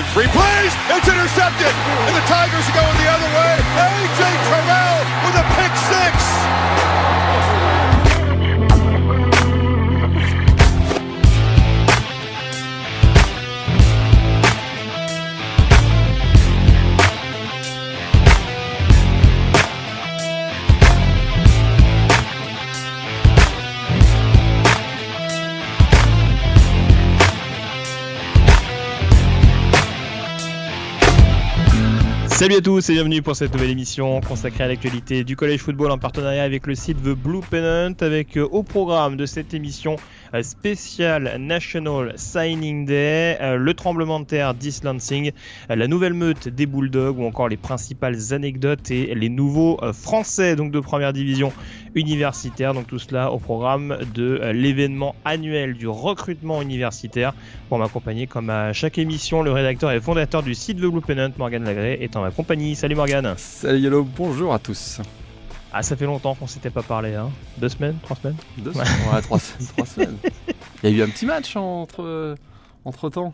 in three plays. It's intercepted. And the Tigers are going the other way. A.J. Terrell Salut à tous et bienvenue pour cette nouvelle émission consacrée à l'actualité du collège football en partenariat avec le site The Blue Pennant avec euh, au programme de cette émission spéciale National Signing Day, euh, le tremblement de terre d'East euh, la nouvelle meute des Bulldogs ou encore les principales anecdotes et les nouveaux euh, français donc de première division universitaire. Donc tout cela au programme de l'événement annuel du recrutement universitaire. Pour m'accompagner comme à chaque émission, le rédacteur et fondateur du site The Blue Pennant, Morgan Lagré, est en ma compagnie. Salut Morgan. Salut Yellow, bonjour à tous. Ah, ça fait longtemps qu'on s'était pas parlé, hein Deux semaines Trois semaines Deux semaines Ouais, trois, trois semaines. Il y a eu un petit match entre, entre temps.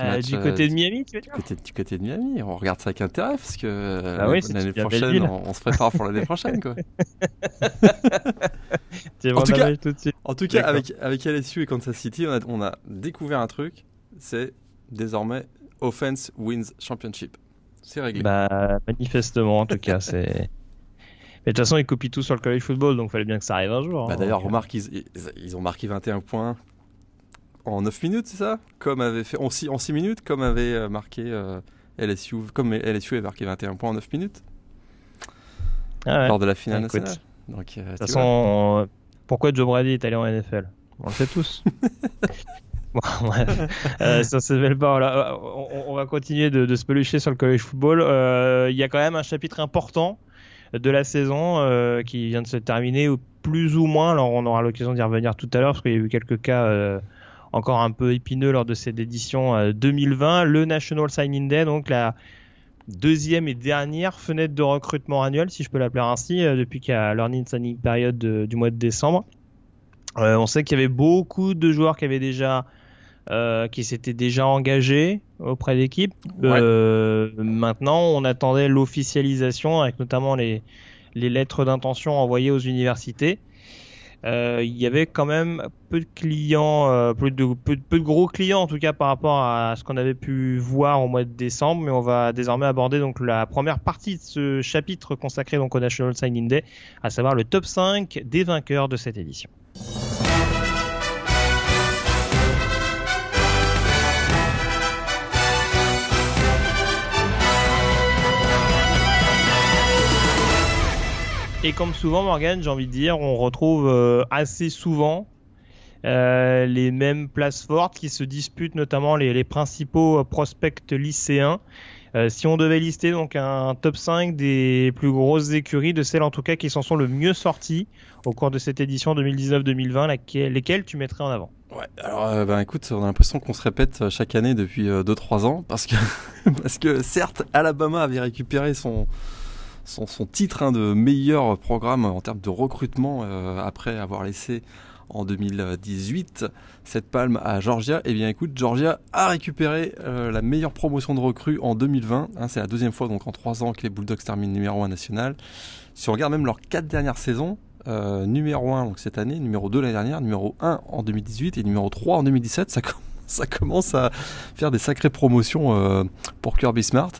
Euh, du côté de Miami, tu veux dire du côté, du côté de Miami, on regarde ça avec intérêt parce que Ah oui, l'année prochaine, on, on se prépare pour l'année prochaine. Quoi. Tu En tout cas- tout de suite. En tout cas, avec, avec LSU et Kansas City, on a, on a découvert un truc c'est désormais Offense Wins Championship. C'est réglé. Bah, manifestement, en tout cas, c'est. Mais de toute façon, ils copient tout sur le college football, donc fallait bien que ça arrive un jour. Bah, hein, D'ailleurs, remarque, ils, ils- ont marqué 21 points en 9 minutes, c'est ça? Comme avait fait en 6, en six minutes, comme avait euh, marqué euh, LSU, comme LSU avait marqué 21 points en 9 minutes ah ouais. lors de la finale Écoute, nationale. Donc, euh, De toute façon, on- pourquoi Joe Brady est allé en NFL On le sait tous. bon, bref, euh. Voilà. On, on va continuer de, de se pelucher sur le college football. Euh, Il y a quand même un chapitre important de la saison euh, qui vient de se terminer, plus ou moins. Alors, on aura l'occasion d'y revenir tout à l'heure parce qu'il y a eu quelques cas euh, encore un peu épineux lors de cette édition euh, 2020. Le National Signing Day, donc la deuxième et dernière fenêtre de recrutement annuelle, si je peux l'appeler ainsi, euh, depuis qu'il y a l'earning signing period de- du mois de décembre. Euh, on sait qu'il y avait beaucoup de joueurs qui avaient déjà euh, qui s'étaient déjà engagés auprès d'équipes. Ouais. Euh, maintenant, on attendait l'officialisation avec notamment les, les lettres d'intention envoyées aux universités. Euh, il y avait quand même peu de clients, peu, de, peu, de- peu de gros clients en tout cas par rapport à ce qu'on avait pu voir au mois de décembre, mais on va désormais aborder donc la première partie de ce chapitre consacré donc au National Signing Day, à savoir le top 5 des vainqueurs de cette édition. Et comme souvent, Morgan, j'ai envie de dire, on retrouve euh, assez souvent euh, les mêmes places fortes qui se disputent, notamment les, principaux euh, prospects lycéens. Si on devait lister donc un top 5 des plus grosses écuries, de celles en tout cas qui s'en sont le mieux sorties au cours de cette édition 2019-2020, laquelle- lesquelles tu mettrais en avant? Ouais, alors ben, écoute, on a l'impression qu'on se répète chaque année depuis 2-3 ans parce que, parce que certes, Alabama avait récupéré son, son, titre de meilleur programme en termes de recrutement euh, après avoir laissé en 2018 cette palme à Georgia. Et bien écoute, Georgia a récupéré euh, la meilleure promotion de recrues en 2020. hein, C'est la deuxième fois donc en 3 ans que les Bulldogs terminent numéro 1 national. Si on regarde même leurs 4 dernières saisons, euh, numéro 1 donc cette année, numéro 2 l'année dernière, numéro 1 en 2018 et numéro 3 en 2017. Ça, com- ça commence à faire des sacrées promotions pour Kirby Smart.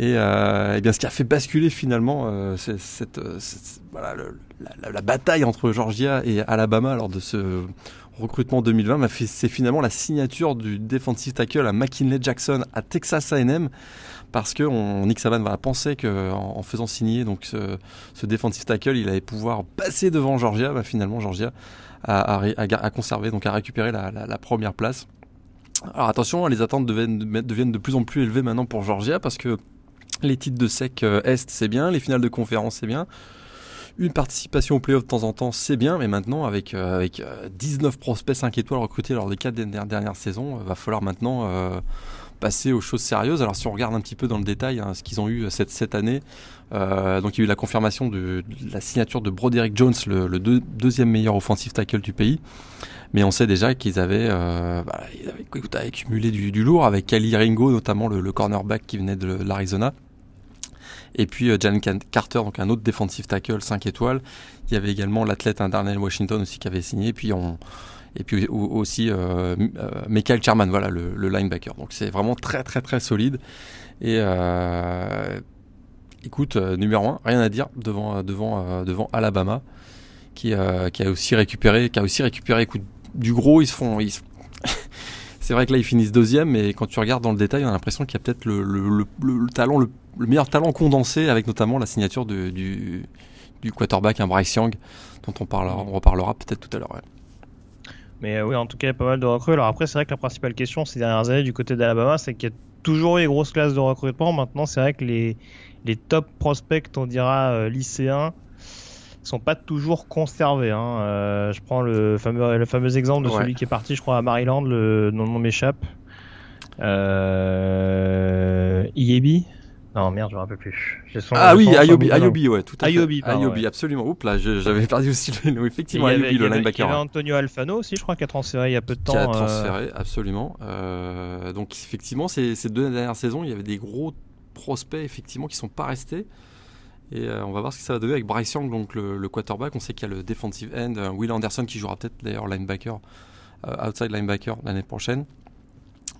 Et, euh, eh bien, ce qui a fait basculer finalement euh, euh, cette- voilà, la, bataille entre Georgia et Alabama lors de ce recrutement 2020, m'a fait- c'est finalement la signature du defensive tackle à McKinley Jackson à Texas A&M parce que on, Nick Saban voilà, pensait que en, faisant signer donc ce, ce defensive tackle, il allait pouvoir passer devant Georgia. Bah, finalement, Georgia a, conservé, donc a récupéré la, première place. Alors attention, les attentes deviennent, deviennent de plus en plus élevées maintenant pour Georgia parce que les titres de sec euh, Est, c'est bien, les finales de conférence, c'est bien. Une participation au playoff de temps en temps, c'est bien, mais maintenant, avec, euh, avec euh, 19 prospects 5 étoiles recrutés lors des 4 dernières, dernières saisons, euh, va falloir maintenant euh, passer aux choses sérieuses. Alors, si on regarde un petit peu dans le détail hein, ce qu'ils ont eu cette, cette année, euh, donc il y a eu la confirmation de, la signature de Broderick Jones, le, le deux- deuxième meilleur offensive tackle du pays. Mais on sait déjà qu'ils avaient, euh, bah, ils avaient du, lourd avec Kali Ringo, notamment le, cornerback qui venait de l'Arizona. Et puis euh, Jan Carter, donc un autre defensive tackle 5 étoiles. Il y avait également l'athlète Darnell Washington aussi qui avait signé. Et puis on, et puis aussi euh, euh, Michael Charman, voilà le, linebacker. Donc c'est vraiment très très très solide. Et écoute, numéro 1, rien à dire devant devant devant Alabama, qui, qui a aussi récupéré, qui a aussi récupéré écoute, du gros. Ils se font, c'est vrai que là ils finissent deuxième, mais quand tu regardes dans le détail, on a l'impression qu'il y a peut-être le, le, le, le, talent, le, meilleur talent condensé, avec notamment la signature du, quarterback, un Bryce Young, dont on parlera, on reparlera peut-être tout à l'heure. Mais euh, oui, en tout cas, il y a pas mal de recrues. Alors après, c'est vrai que la principale question ces dernières années du côté d'Alabama, c'est qu'il y a toujours eu des grosses classes de recrutement. Maintenant, c'est vrai que les, les top prospects, on dira euh, lycéens, sont pas toujours conservés. Hein. Euh, je prends le fameux, le fameux exemple de ouais. celui qui est parti, je crois, à Maryland, le nom m'échappe. Euh, Iebi? Non, merde, je me rappelle plus. Son, ah oui, Ayobi, Ayobi, ouais, tout à fait. Ayobi, ouais. absolument. Oups, là, j'avais perdu aussi le, effectivement, Ayobi, avait, le il linebacker. Il y avait Antonio Alfano aussi, je crois, qui a transféré il y a peu de temps. Qui a transféré, euh... absolument. Euh, donc, effectivement, ces, ces deux dernières saisons, il y avait des gros prospects, effectivement, qui sont pas restés. Et euh, on va voir ce que ça va donner avec Bryce Young, donc le, quarterback. On sait qu'il y a le defensive end, euh, Will Anderson, qui jouera peut-être d'ailleurs linebacker, euh, outside linebacker l'année prochaine.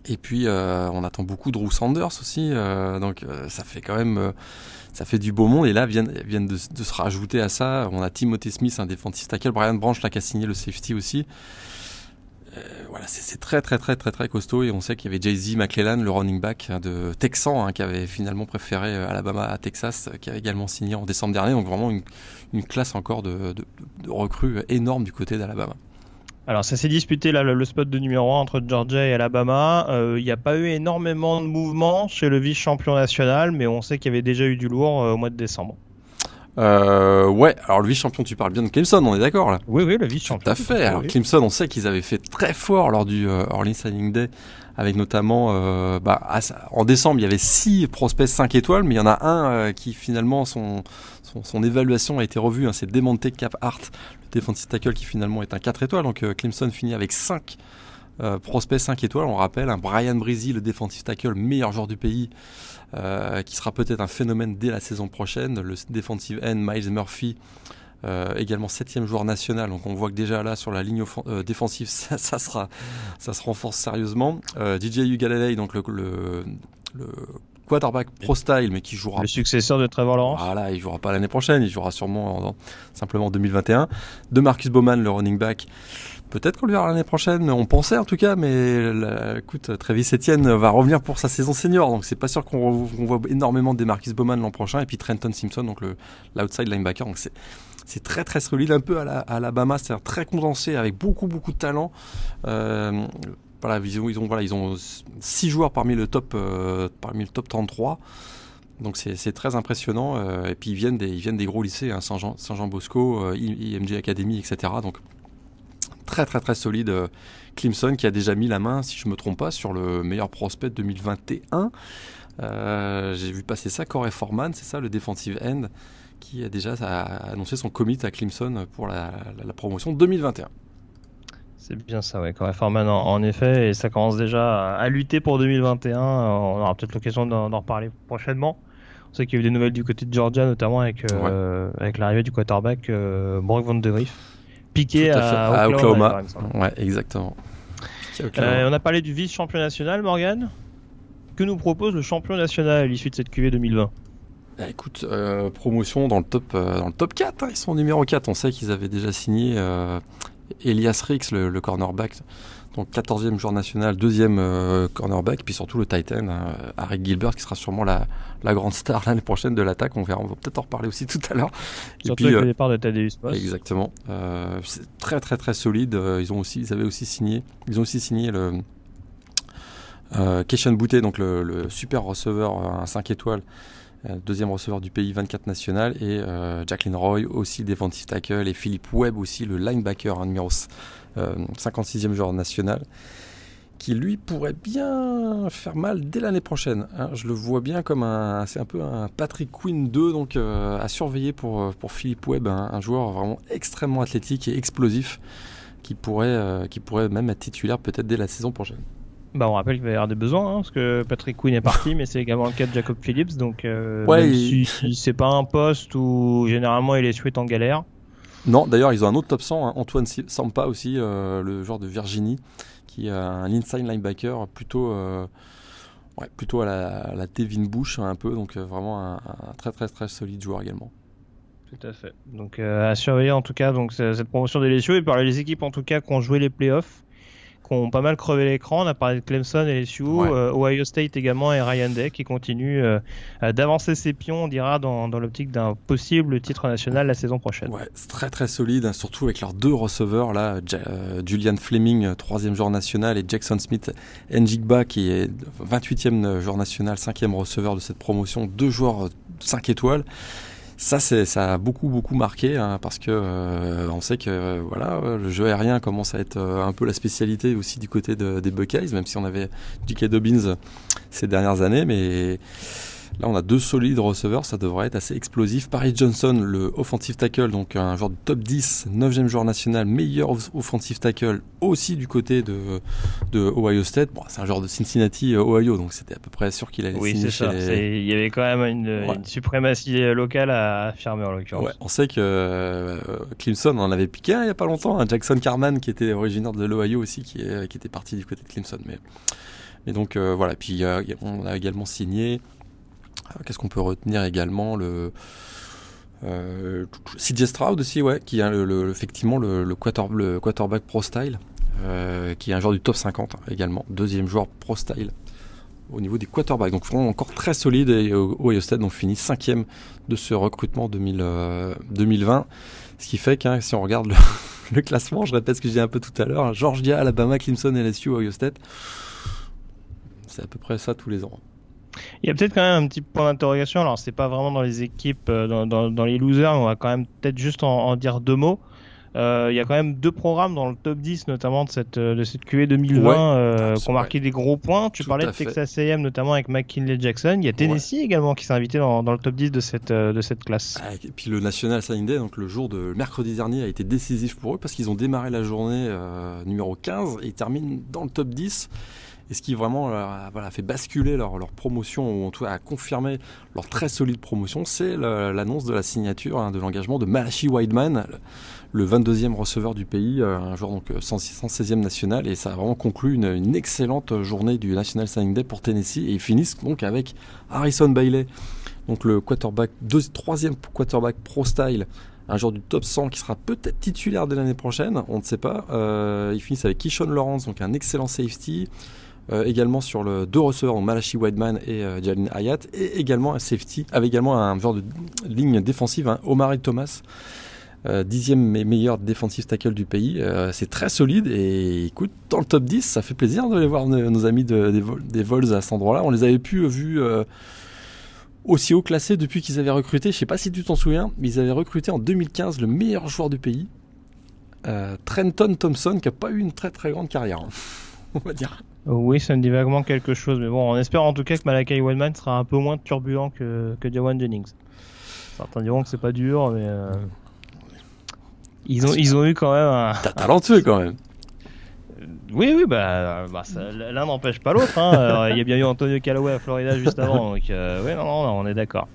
Et puis on attend beaucoup Drew Sanders aussi, donc ça fait quand même ça fait du beau monde. Et là viennent, viennent de, de, se rajouter à ça, on a Timothy Smith, un défensif tackle, Brian Branch là qui a signé le safety aussi. Voilà, c'est très très très très très costaud et on sait qu'il y avait Jay-Z McClellan, le running back hein, de Texan, hein, qui avait finalement préféré Alabama à Texas, qui a également signé en décembre dernier. Donc vraiment une, classe encore de, recrues énorme du côté d'Alabama. Alors ça s'est disputé le, spot de numéro 1 entre Georgia et Alabama. Il euh, n'y a pas eu énormément de mouvements chez le vice-champion national, mais on sait qu'il y avait déjà eu du lourd euh, au mois de décembre. Euh, ouais, alors le vice-champion, tu parles bien de Clemson, on est d'accord là Oui, oui, le vice-champion. Tout à fait. Alors, oui. Clemson, on sait qu'ils avaient fait très fort lors du euh, Orleans Signing Day, avec notamment, euh, bah, à, en décembre, il y avait six prospects 5 étoiles, mais il y en a un euh, qui finalement, son, son, son, évaluation a été revue, hein, c'est Demonte Cap Hart, le defensive tackle qui finalement est un 4 étoiles. Donc euh, Clemson finit avec 5 euh, prospects 5 étoiles. On rappelle, un Brian Breezy, le defensive tackle, meilleur joueur du pays, euh, qui sera peut-être un phénomène dès la saison prochaine. Le defensive end Miles Murphy, euh, également septième joueur national. Donc on voit que déjà là sur la ligne euh, défensive, ça, ça, sera, ça se renforce sérieusement. Euh, DJ donc le, le, le quarterback pro style, mais qui jouera. Le successeur de Trevor Lawrence. Voilà, il jouera pas l'année prochaine, il jouera sûrement en, en, simplement en 2021. De Marcus Bowman, le running back. Peut-être qu'on le verra l'année prochaine, on pensait en tout cas, mais la, écoute, Travis Etienne va revenir pour sa saison senior, donc c'est pas sûr qu'on qu voit énormément de Marcus Bowman l'an prochain, et puis Trenton Simpson, donc l'outside linebacker, donc c'est c'est très très solide, un peu à, la, à Alabama, c'est-à-dire très condensé, avec beaucoup beaucoup de talent. Euh, voilà, ils ont, ils ont, voilà, six joueurs parmi le top, euh, parmi le top 33. Donc c'est très impressionnant. Euh, et puis ils viennent des, ils viennent des gros lycées, hein, Saint-Jean Saint Bosco, euh, IMG Academy, etc. Donc très très très solide. Euh, Clemson qui a déjà mis la main, si je me trompe pas, sur le meilleur prospect 2021. Euh, J'ai vu passer ça, Corey Foreman, c'est ça, le defensive end, qui a déjà annoncé son commit à Clemson pour la, la, la promotion 2021. C'est bien ça, ouais. Corey Foreman, en, en, effet, et ça commence déjà à, lutter pour 2021. On aura peut-être l'occasion d'en reparler prochainement. On sait qu'il y a eu des nouvelles du côté de Georgia, notamment avec, euh, ouais. avec l'arrivée du quarterback euh, Brock Van Rief, piqué à, à, Oklahoma. Oklahoma. Ouais, exactement. Euh, on a parlé du vice-champion national, Morgan. Que nous propose le champion national à l'issue de cette QV 2020 bah, écoute, euh, promotion dans le top, euh, dans le top 4, hein, ils sont numéro 4. On sait qu'ils avaient déjà signé euh, Elias Rix, le, le, cornerback, donc 14e joueur national, deuxième euh, cornerback, puis surtout le Titan, hein, Harry Gilbert, qui sera sûrement la, la grande star l'année prochaine de l'attaque. On verra, on va peut-être en reparler aussi tout à l'heure. Surtout puis, avec le départ de Thaddeus Moss. Exactement. c'est très très très solide. Ils ont aussi, ils avaient aussi signé, ils ont aussi signé le euh, Keshan Boutet, donc le, le, super receveur, un 5 étoiles, euh, deuxième receveur du pays, 24 national, et euh, Jacqueline Roy, aussi defensive tackle, et Philippe Webb, aussi le linebacker, un numéro 56e joueur national, qui lui pourrait bien faire mal dès l'année prochaine. Hein. Je le vois bien comme un, c'est un peu un Patrick Quinn 2, donc à surveiller pour, pour Philippe Webb, un joueur vraiment extrêmement athlétique et explosif qui pourrait, qui pourrait même être titulaire peut-être dès la saison prochaine. Bah, on rappelle qu'il va y avoir des besoins, hein, parce que Patrick Quinn est parti, mais c'est également le cas de Jacob Phillips. Donc, euh, ouais, si, c'est pas un poste où généralement il est suite en galère. Non, d'ailleurs, ils ont un autre top 100, hein, Antoine Sampa aussi, euh, le joueur de Virginie, qui est un inside linebacker plutôt, euh, ouais, plutôt à la, la Devin Bush un peu, donc vraiment un, très très très solide joueur également. Tout à fait. Donc à surveiller en tout cas donc cette promotion des LSU et par les équipes en tout cas qui ont joué les playoffs ont pas mal crevé l'écran. On a parlé de Clemson et LSU, euh, Ohio State également et Ryan Day qui continue euh, euh, d'avancer ses pions, on dira, dans, l'optique d'un possible titre national la saison prochaine. Ouais, c'est très très solide, hein, surtout avec leurs deux receveurs là, Julian Fleming, troisième joueur national, et Jackson Smith Njigba qui est 28e joueur national, cinquième receveur de cette promotion, deux joueurs 5 étoiles ça, c'est, ça a beaucoup beaucoup marqué hein, parce que euh, on sait que euh, voilà, le jeu aérien commence à être euh, un peu la spécialité aussi du côté des Buckeyes, même si on avait J.K. Dobbins ces dernières années, mais Là, on a deux solides receveurs, ça devrait être assez explosif. Paris Johnson, le offensive tackle, donc un joueur de top 10, 9e joueur national, meilleur offensive tackle, aussi du côté de, de Ohio State. Bon, c'est un joueur de Cincinnati, euh, Ohio, donc c'était à peu près sûr qu'il allait Oui, c'est ça. Il y avait quand même une, suprématie locale à affirmer en l'occurrence. Ouais, on sait que euh, Clemson en avait piqué un il n'y a pas longtemps. Un Jackson Carman, qui était originaire de l'Ohio aussi, qui, est, qui était parti du côté de Clemson. Mais, mais donc euh, voilà, puis on a également signé euh, qu'est-ce qu'on peut retenir également le euh, CJ Stroud aussi, ouais, qui a le, effectivement le, quarterback pro style, euh, qui est un joueur du top 50 également, deuxième joueur pro style au niveau des quarterbacks. Donc vraiment encore très solide et Ohio State donc fini cinquième de ce recrutement 2020. Euh, ce qui fait que hein, si on regarde le, classement, je répète ce que j'ai un peu tout à l'heure, hein, Georgia, Alabama, Clemson, LSU, Ohio State, c'est à peu près ça tous les ans. Il y a peut-être quand même un petit point d'interrogation. Alors, c'est pas vraiment dans les équipes, euh, dans, dans, les losers, mais on va quand même peut-être juste en, dire deux mots. Euh, il y a quand même deux programmes dans le top 10, notamment de cette, euh, de cette QE 2020, qui ont marqué des gros points. Tu parlais de Texas AM, notamment avec McKinley Jackson. Il y a Tennessee également qui s'est invité dans, dans, le top 10 de cette, de cette classe. Ah, et puis le National Signing Day, donc le jour de mercredi dernier, a été décisif pour eux parce qu'ils ont démarré la journée numéro 15 et ils terminent dans le top 10 et ce qui vraiment a voilà, fait basculer leur, promotion, ou en tout cas a confirmé leur très solide promotion, c'est l'annonce de la signature hein, de l'engagement de Malachi Wideman, le 22e receveur du pays, euh, un joueur donc 116e national, et ça a vraiment conclu une, excellente journée du National Signing Day pour Tennessee, et ils finissent donc avec Harrison Bailey, donc le quarterback, deux, troisième quarterback pro style, un joueur du top 100 qui sera peut-être titulaire de l'année prochaine, on ne sait pas. Euh, ils finissent avec Kishon Lawrence, donc un excellent safety. Euh, également sur le deux receveurs, Malachi Whiteman et euh, Jalin Hayat, et également un safety, avec également un genre de ligne défensive, hein, Omar Thomas. Euh, dixième meilleur défensif tackle du pays. c'est très solide et écoute, dans le top 10, ça fait plaisir de voir nos, amis des, Vols à cet endroit-là. On les avait plus vus aussi haut classés depuis qu'ils avaient recruté. Je sais pas si tu t'en souviens, mais ils avaient recruté en 2015 le meilleur joueur du pays, Trenton Thompson, qui a pas eu une très très grande carrière, hein, on va dire. Oui, ça me dit vaguement quelque chose, mais bon, on espère en tout cas que Malakai Wildman sera un peu moins turbulent que, que Jawan Jennings. Certains diront que c'est pas dur, mais euh, ils, ont, ils ont eu quand même un. T'as talentueux quand même. Oui, oui, bah, bah l'un n'empêche pas l'autre. Hein. Il y a bien eu Antonio Callaway à Florida juste avant, donc euh, oui, non, non, on est d'accord.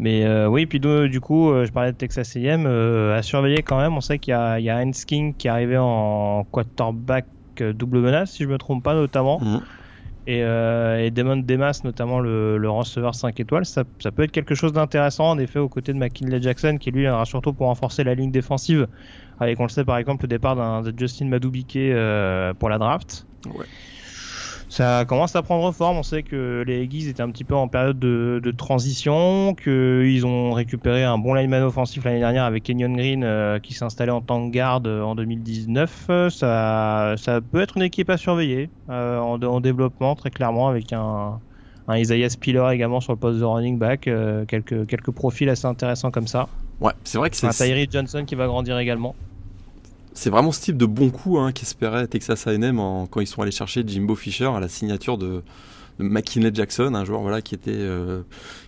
Mais euh, oui, puis du coup, je parlais de Texas A&M, à surveiller quand même. On sait qu'il y a, il y a Heinz King qui est arrivé en quarterback double menace, si je me trompe pas, notamment. Mm. Et, euh, et, Damon Demas, notamment le, le receveur 5 étoiles, ça, ça peut être quelque chose d'intéressant en effet aux côtés de McKinley Jackson qui lui aura surtout pour renforcer la ligne défensive avec on le sait par exemple le départ d'un Justin Madubique euh, pour la draft. Ouais ça commence à prendre forme. On sait que les Aggies étaient un petit peu en période de, de transition, qu'ils ont récupéré un bon lineman offensif l'année dernière avec Kenyon Green euh, qui s'est installé en tant que garde euh, en 2019. Ça, ça peut être une équipe à surveiller euh, en, en, développement très clairement avec un, un Isaiah Spiller également sur le poste de running back, quelques, quelques profils assez intéressants comme ça. Ouais, c'est vrai que c'est. Un Tyree Johnson qui va grandir également c'est vraiment ce type de bon coup hein, qu'espérait Texas A&M quand ils sont allés chercher Jimbo Fisher à la signature de, McKinley Jackson, un joueur voilà qui était euh,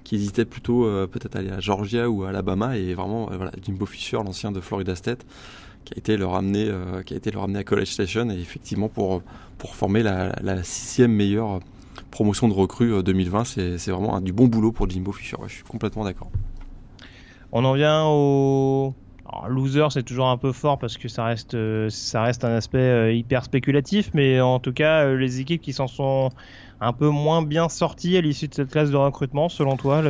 qui hésitait plutôt euh, peut-être aller à Georgia ou à Alabama et vraiment euh, Jimbo Fisher, l'ancien de Florida State, qui a été le ramener, qui a été à College Station et effectivement pour pour former la, sixième meilleure promotion de recrues 2020, c'est vraiment du bon boulot pour Jimbo Fisher. je suis complètement d'accord. On en vient au loser, c'est toujours un peu fort parce que ça reste, euh, ça reste un aspect euh, hyper spéculatif, mais en tout cas, euh, les équipes qui s'en sont un peu moins bien sorties à l'issue de cette classe de recrutement, selon toi,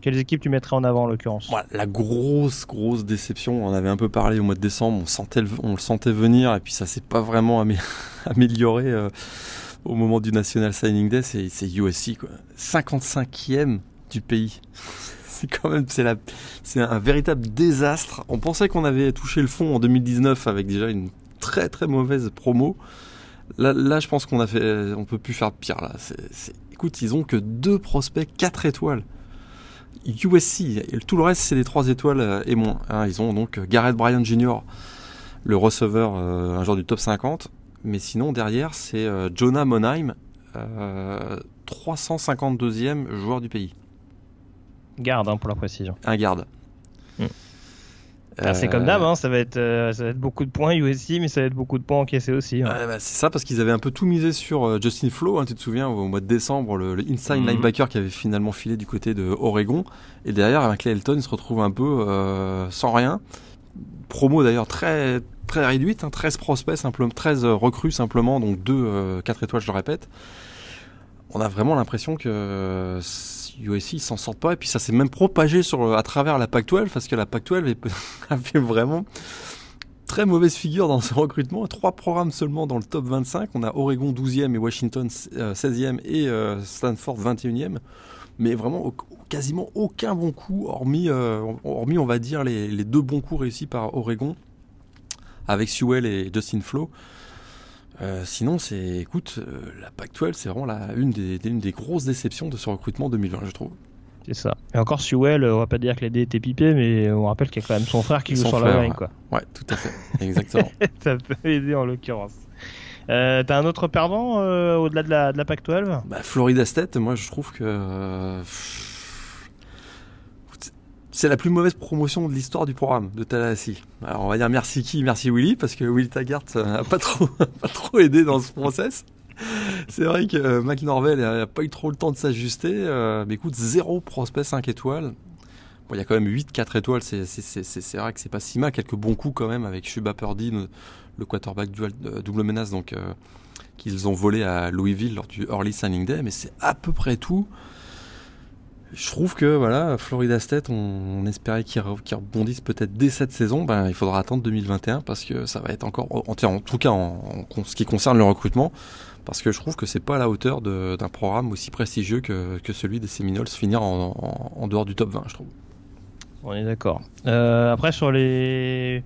quelles équipes tu mettrais en avant en l'occurrence? La grosse, grosse déception, on avait un peu parlé au mois de décembre, on, sentait on le sentait venir et puis ça s'est pas vraiment amélioré au moment du National Signing Day, c'est USC, quoi. 55e du pays c'est quand même c'est la c'est un véritable désastre. On pensait qu'on avait touché le fond en 2019 avec déjà une très très mauvaise promo. Là, là je pense qu'on a fait on peut plus faire pire là. Écoute, ils ont que deux prospects 4 étoiles. USC, tout le reste c'est des 3 étoiles euh, et moins. Hein. ils ont donc Garrett Bryan Jr., le receveur, euh, un joueur du top 50. Mais sinon derrière c'est euh, Jonah Monheim, 352e joueur du pays. Garde, hein, pour la précision. Un garde. Hmm. Ah, c'est comme d'hab, hein, ça, va être, euh, ça va être beaucoup de points USC, mais ça va être beaucoup de points encaissés aussi. Hein. Bah, c'est ça, parce qu'ils avaient un peu tout misé sur euh, Justin Flo, tu te souviens, au mois de décembre, le, inside hmm. linebacker qui avait finalement filé du côté de Oregon. Et derrière, avec Elton, il se retrouve un peu euh, sans rien. Promo d'ailleurs très, très réduite, 13 prospects, simplement, 13 recrues simplement, donc 2, 4 étoiles, je le répète. On a vraiment l'impression que USC s'en sortent pas et puis ça s'est même propagé à travers la Pac-12 parce que la Pac-12 a fait vraiment très mauvaise figure dans ce recrutement. Trois programmes seulement dans le top 25. On a Oregon 12e et Washington 16e et euh, Stanford 21e. Mais vraiment quasiment aucun bon coup, hormis, euh, hormis on va dire les, les, deux bons coups réussis par Oregon avec Sewell et Justin Flo. Euh, sinon, c'est, écoute, euh, la Pac-12, c'est vraiment la, une, des, une des grosses déceptions de ce recrutement 2020, je trouve. C'est ça. Et encore Sewell, on va pas dire que l'AD était pipé, mais on rappelle qu'il y a quand même son frère qui joue sur la ligne, quoi. Ouais, tout à fait. Exactement. ça peut aider en l'occurrence. Euh, T'as un autre perdant euh, au-delà de la, de la Pac-12? Bah, Florida State, moi je trouve que c'est la plus mauvaise promotion de l'histoire du programme de Tallahassee. Alors on va dire merci qui, merci Willy, parce que Will Taggart n'a pas trop, pas trop aidé dans ce process. C'est vrai que euh, McNorvell n'a pas eu trop le temps de s'ajuster. Euh, mais écoute, zéro prospect 5 étoiles. Bon, il y a quand même 8 4 étoiles, c'est, vrai que c'est pas si mal. Quelques bons coups quand même avec Shuba Purdy, le, quarterback euh, double menace, donc qu'ils ont volé à Louisville lors du Early Signing Day. Mais c'est à peu près tout. Je trouve que voilà, Florida State, on, espérait qu'ils rebondissent peut-être dès cette saison. Ben, il faudra attendre 2021 parce que ça va être encore, en, en tout cas en, ce qui concerne le recrutement, parce que je trouve que c'est pas à la hauteur d'un programme aussi prestigieux que, que, celui des Seminoles finir en, en, dehors du top 20, je trouve. On est d'accord. Euh, après sur les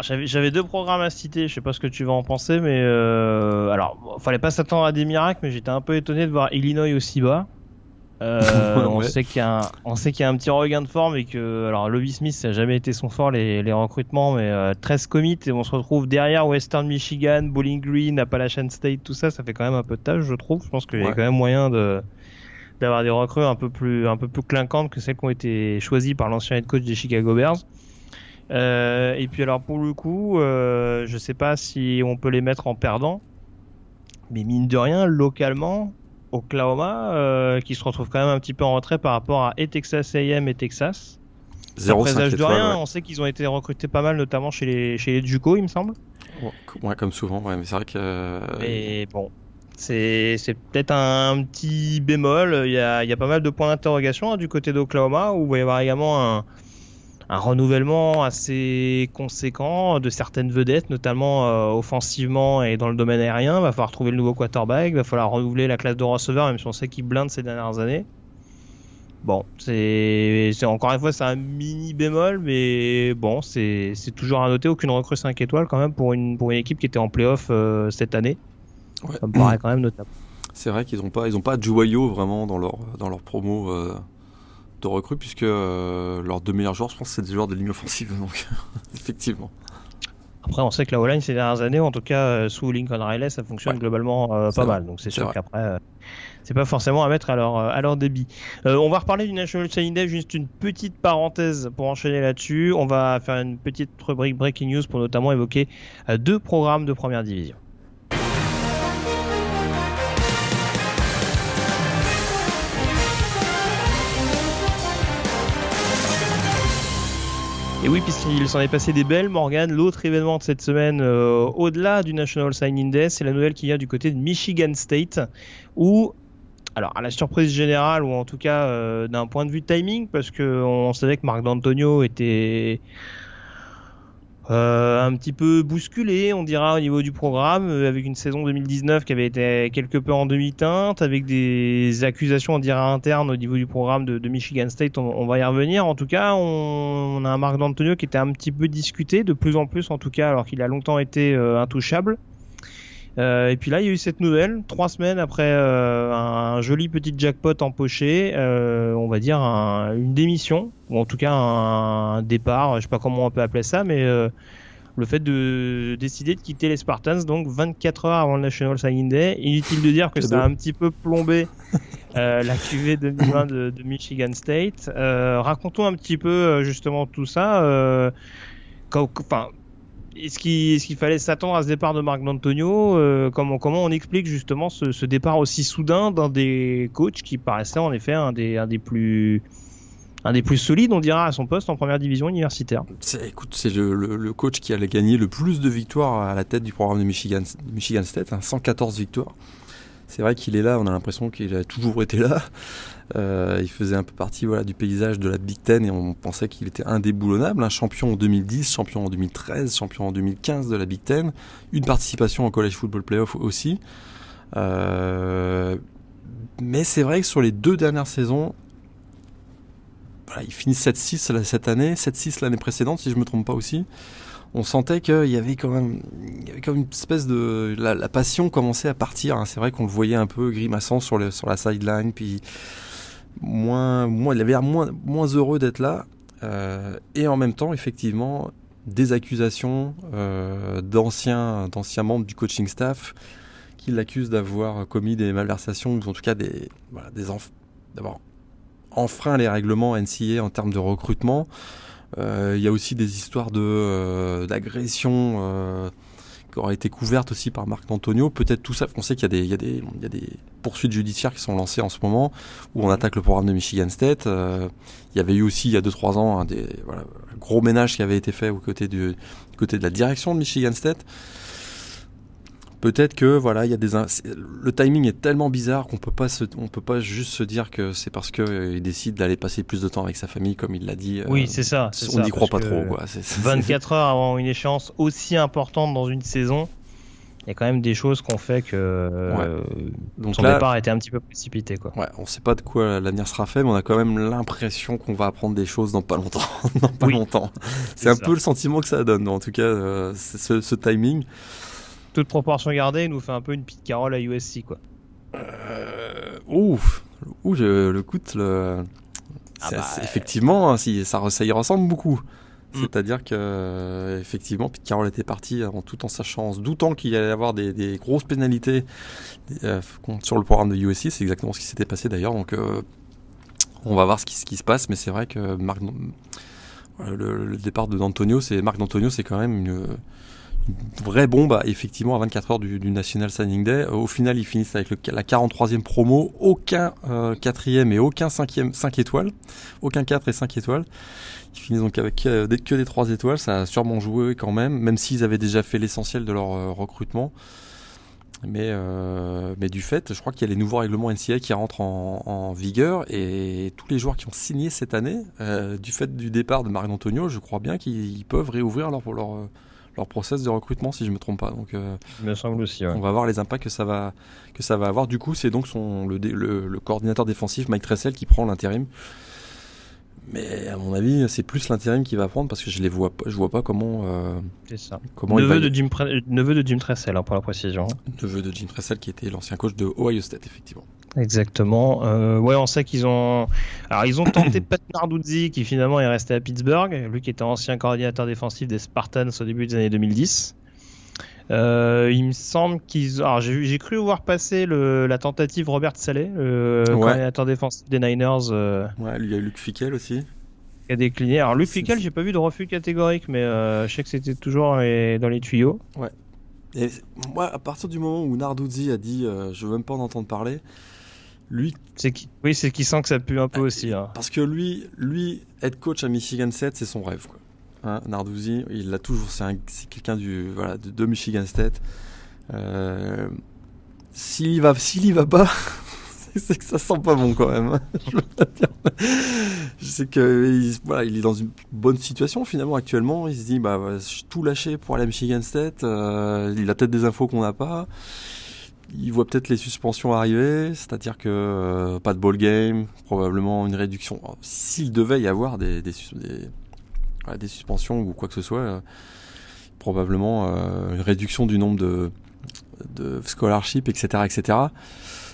j'avais deux programmes à citer, je sais pas ce que tu vas en penser, mais euh, alors, fallait pas s'attendre à des miracles, mais j'étais un peu étonné de voir Illinois aussi bas. Euh, on, sait qu'il y a un, on sait qu'il y a un petit regain de forme et que alors Lobby Smith ça n'a jamais été son fort les, les recrutements mais 13 euh, commits et on se retrouve derrière Western Michigan, Bowling Green, Appalachian State tout ça ça fait quand même un peu de tâche je trouve. Je pense qu'il y a quand même moyen de d'avoir des recrues un peu plus un peu plus clinquantes que celles qui ont été choisies par l'ancien head coach des Chicago Bears. Euh, et puis alors pour le coup euh, je sais pas si on peut les mettre en perdant mais mine de rien localement Oklahoma, euh, qui se retrouve quand même un petit peu en retrait par rapport à et Texas A&M et Texas. Zéro présage de rien, on sait qu'ils ont été recrutés pas mal, notamment chez les, chez les Juco, il me semble. Ouais, comme souvent, ouais, mais c'est vrai que. Euh, mais bon, c'est peut-être un petit bémol. Il y a, il y a pas mal de points d'interrogation hein, du côté d'Oklahoma, où il va y avoir également un, un renouvellement assez conséquent de certaines vedettes, notamment euh, offensivement et dans le domaine aérien. Va falloir trouver le nouveau quarterback, va falloir renouveler la classe de receveurs, même si on sait qu'il blinde ces dernières années. Bon, c'est encore une fois c'est un mini bémol, mais bon, c'est toujours à noter. Aucune recrue 5 étoiles quand même pour une, pour une équipe qui était en playoff euh, cette année. Ça me paraît quand même notable. C'est vrai qu'ils n'ont pas, ils ont pas de joyau vraiment dans leur, dans leur promo. Euh, de recrues, puisque euh, leurs deux meilleurs joueurs, je pense, c'est des joueurs de ligne offensive, donc effectivement. Après, on sait que la O-line ces dernières années, en tout cas euh, sous Lincoln Riley, ça fonctionne globalement euh, pas mal. Donc c'est sûr qu'après, c'est pas forcément à mettre à leur, à leur débit. on va reparler du National Signing Day, juste une petite parenthèse pour enchaîner là-dessus. On va faire une petite rubrique Breaking News pour notamment évoquer deux programmes de première division. Et oui, puisqu'il s'en est passé des belles, Morgan, l'autre événement de cette semaine, euh, au-delà du National Signing Day, c'est la nouvelle qui vient du côté de Michigan State, où, alors à la surprise générale, ou en tout cas euh, d'un point de vue timing, parce qu'on savait que Marc D'Antonio était un petit peu bousculé, on dira, au niveau du programme, euh, avec une saison 2019 qui avait été quelque peu en demi-teinte, avec des accusations, on dira, internes au niveau du programme de, Michigan State, on, va y revenir. En tout cas, on, a un Marc D'Antonio qui était un petit peu discuté, de plus en plus en tout cas, alors qu'il a longtemps été euh, intouchable. Euh, et puis là, il y a eu cette nouvelle, trois semaines après euh, un, joli petit jackpot empoché, euh, on va dire une démission, ou en tout cas un, départ, je sais pas comment on peut appeler ça, mais le fait de décider de quitter les Spartans, donc 24 heures avant le National Signing Day. Inutile de dire que ça a un petit peu plombé la QV 2020 de, de Michigan State. racontons un petit peu justement tout ça. Enfin, est-ce qu'il fallait s'attendre à ce départ de Marc D'Antonio euh, comment, comment on explique justement ce, départ aussi soudain d'un des coachs qui paraissait en effet un des, un des plus un des plus solides, on dira, à son poste en première division universitaire. Écoute, c'est le, coach qui allait gagner le plus de victoires à la tête du programme de Michigan, Michigan State, 114 hein, victoires. C'est vrai qu'il est là, on a l'impression qu'il a toujours été là. Euh, il faisait un peu partie voilà, du paysage de la Big Ten et on pensait qu'il était indéboulonnable. Un champion en 2010, champion en 2013, champion en 2015 de la Big Ten. Une participation au College Football Playoff aussi. Euh, mais c'est vrai que sur les deux dernières saisons, voilà, il finit 7-6 cette année, 7-6 l'année précédente si je ne me trompe pas aussi. On sentait qu'il y avait quand même, une espèce de la, passion commençait à partir. Hein. C'est vrai qu'on le voyait un peu grimaçant sur, sur la sideline, puis moins, moins, il avait l'air moins, moins heureux d'être là. Euh, et en même temps, effectivement, des accusations euh, d'anciens, d'anciens membres du coaching staff qui l'accusent d'avoir commis des malversations ou en tout cas des, voilà, des d'avoir enfreint les règlements NCA en termes de recrutement. Euh, il y a aussi des histoires de d'agression aura été couverte aussi par Marc Antonio. Peut-être tout ça. On sait qu'il y, a des poursuites judiciaires qui sont lancées en ce moment où on attaque le programme de Michigan State. Euh, il y avait eu aussi il y a 2-3 ans un gros ménage qui avait été fait au côté de la direction de Michigan State. Peut-être que voilà, il y a des le timing est tellement bizarre qu'on peut pas se, on peut pas juste se dire que c'est parce que euh, il décide d'aller passer plus de temps avec sa famille comme il l'a dit. Oui, euh, c'est ça. On n'y croit pas trop. Quoi. 24 heures avant une échéance aussi importante dans une saison, il y a quand même des choses qu'on fait que euh, Donc son départ a été un petit peu précipité. Quoi. Ouais, on sait pas de quoi l'avenir sera fait, mais on a quand même l'impression qu'on va apprendre des choses dans pas longtemps. dans pas longtemps. C'est un peu le sentiment que ça donne, en tout cas, ce, ce timing toute proportion gardée, il nous fait un peu une petite carole à USC, quoi. Euh, ouf, ouh, le le... Ah bah, effectivement, hein, si, ça, ça y ressemble beaucoup. Mm. C'est-à-dire que effectivement, Pete Carroll était parti en tout en sachant, en se doutant qu'il allait y avoir des, grosses pénalités euh, sur le programme de USC. C'est exactement ce qui s'était passé d'ailleurs. Donc, euh, on va voir ce qui, ce qui se passe. Mais c'est vrai que Marc, le, départ de D'Antonio, c'est Marc D'Antonio, c'est quand même une, vraie bombe, effectivement, à 24 heures du, National Signing Day. Euh, au final, ils finissent avec la 43e promo, aucun euh, quatrième et aucun cinquième 5 étoiles, aucun 4 et 5 étoiles. Ils finissent donc avec euh, que des 3 étoiles, ça a sûrement joué quand même, même s'ils avaient déjà fait l'essentiel de leur recrutement. Mais, du fait, je crois qu'il y a les nouveaux règlements NCA qui rentrent en, vigueur et tous les joueurs qui ont signé cette année, du fait du départ de Mario Antonio, je crois bien qu'ils peuvent réouvrir leur, leur process de recrutement, si je me trompe pas. Donc, euh, me semble aussi. On va voir les impacts que ça va que ça va avoir. Du coup, c'est donc son le, le, coordinateur défensif Mike Tressel qui prend l'intérim. Mais à mon avis, c'est plus l'intérim qui va prendre parce que je les vois pas, je vois pas comment. Euh, c'est ça. Comment neveu, de Jim neveu de Jim Tressel, hein, pour la précision. Neveu de Jim Tressel qui était l'ancien coach de Ohio State, effectivement. Exactement. Euh, ouais, on sait qu'ils ont. Alors, ils ont tenté Pat Narduzzi, qui finalement est resté à Pittsburgh, lui qui était ancien coordinateur défensif des Spartans au début des années 2010. Euh, il me semble qu'ils. Alors, j'ai j'ai cru voir passer le, la tentative Robert Saleh, le Ouais. coordinateur défensif des Niners, euh, Ouais, lui, il y a Luc Fickel aussi. qui a décliné. Alors, Luc Fickel, j'ai pas vu de refus catégorique, mais euh, je sais que c'était toujours dans les, dans les tuyaux. Et moi, à partir du moment où Narduzzi a dit euh, je veux même pas en entendre parler, lui, C'est qui... Oui, c'est qui sent que ça pue un peu aussi. hein. parce que lui, lui, être coach à Michigan State, c'est son rêve. Quoi. Hein, Narduzzi, il l'a toujours, c'est, un- c'est quelqu'un du, voilà, de, de Michigan State. Euh, s'il y va, s'il y va pas, c'est que ça sent pas bon quand même. Je veux pas dire. Je sais que il, voilà, il est dans une bonne situation finalement actuellement. Il se dit bah tout lâché pour aller à Michigan State. Euh, il a peut-être des infos qu'on n'a pas. Il voit peut-être les suspensions arriver, c'est-à-dire que euh, pas de ball game, probablement une réduction. Alors, S'il devait y avoir des, suspensions ou quoi que ce soit, euh, probablement euh, une réduction du nombre de, de scholarships, etc., etc.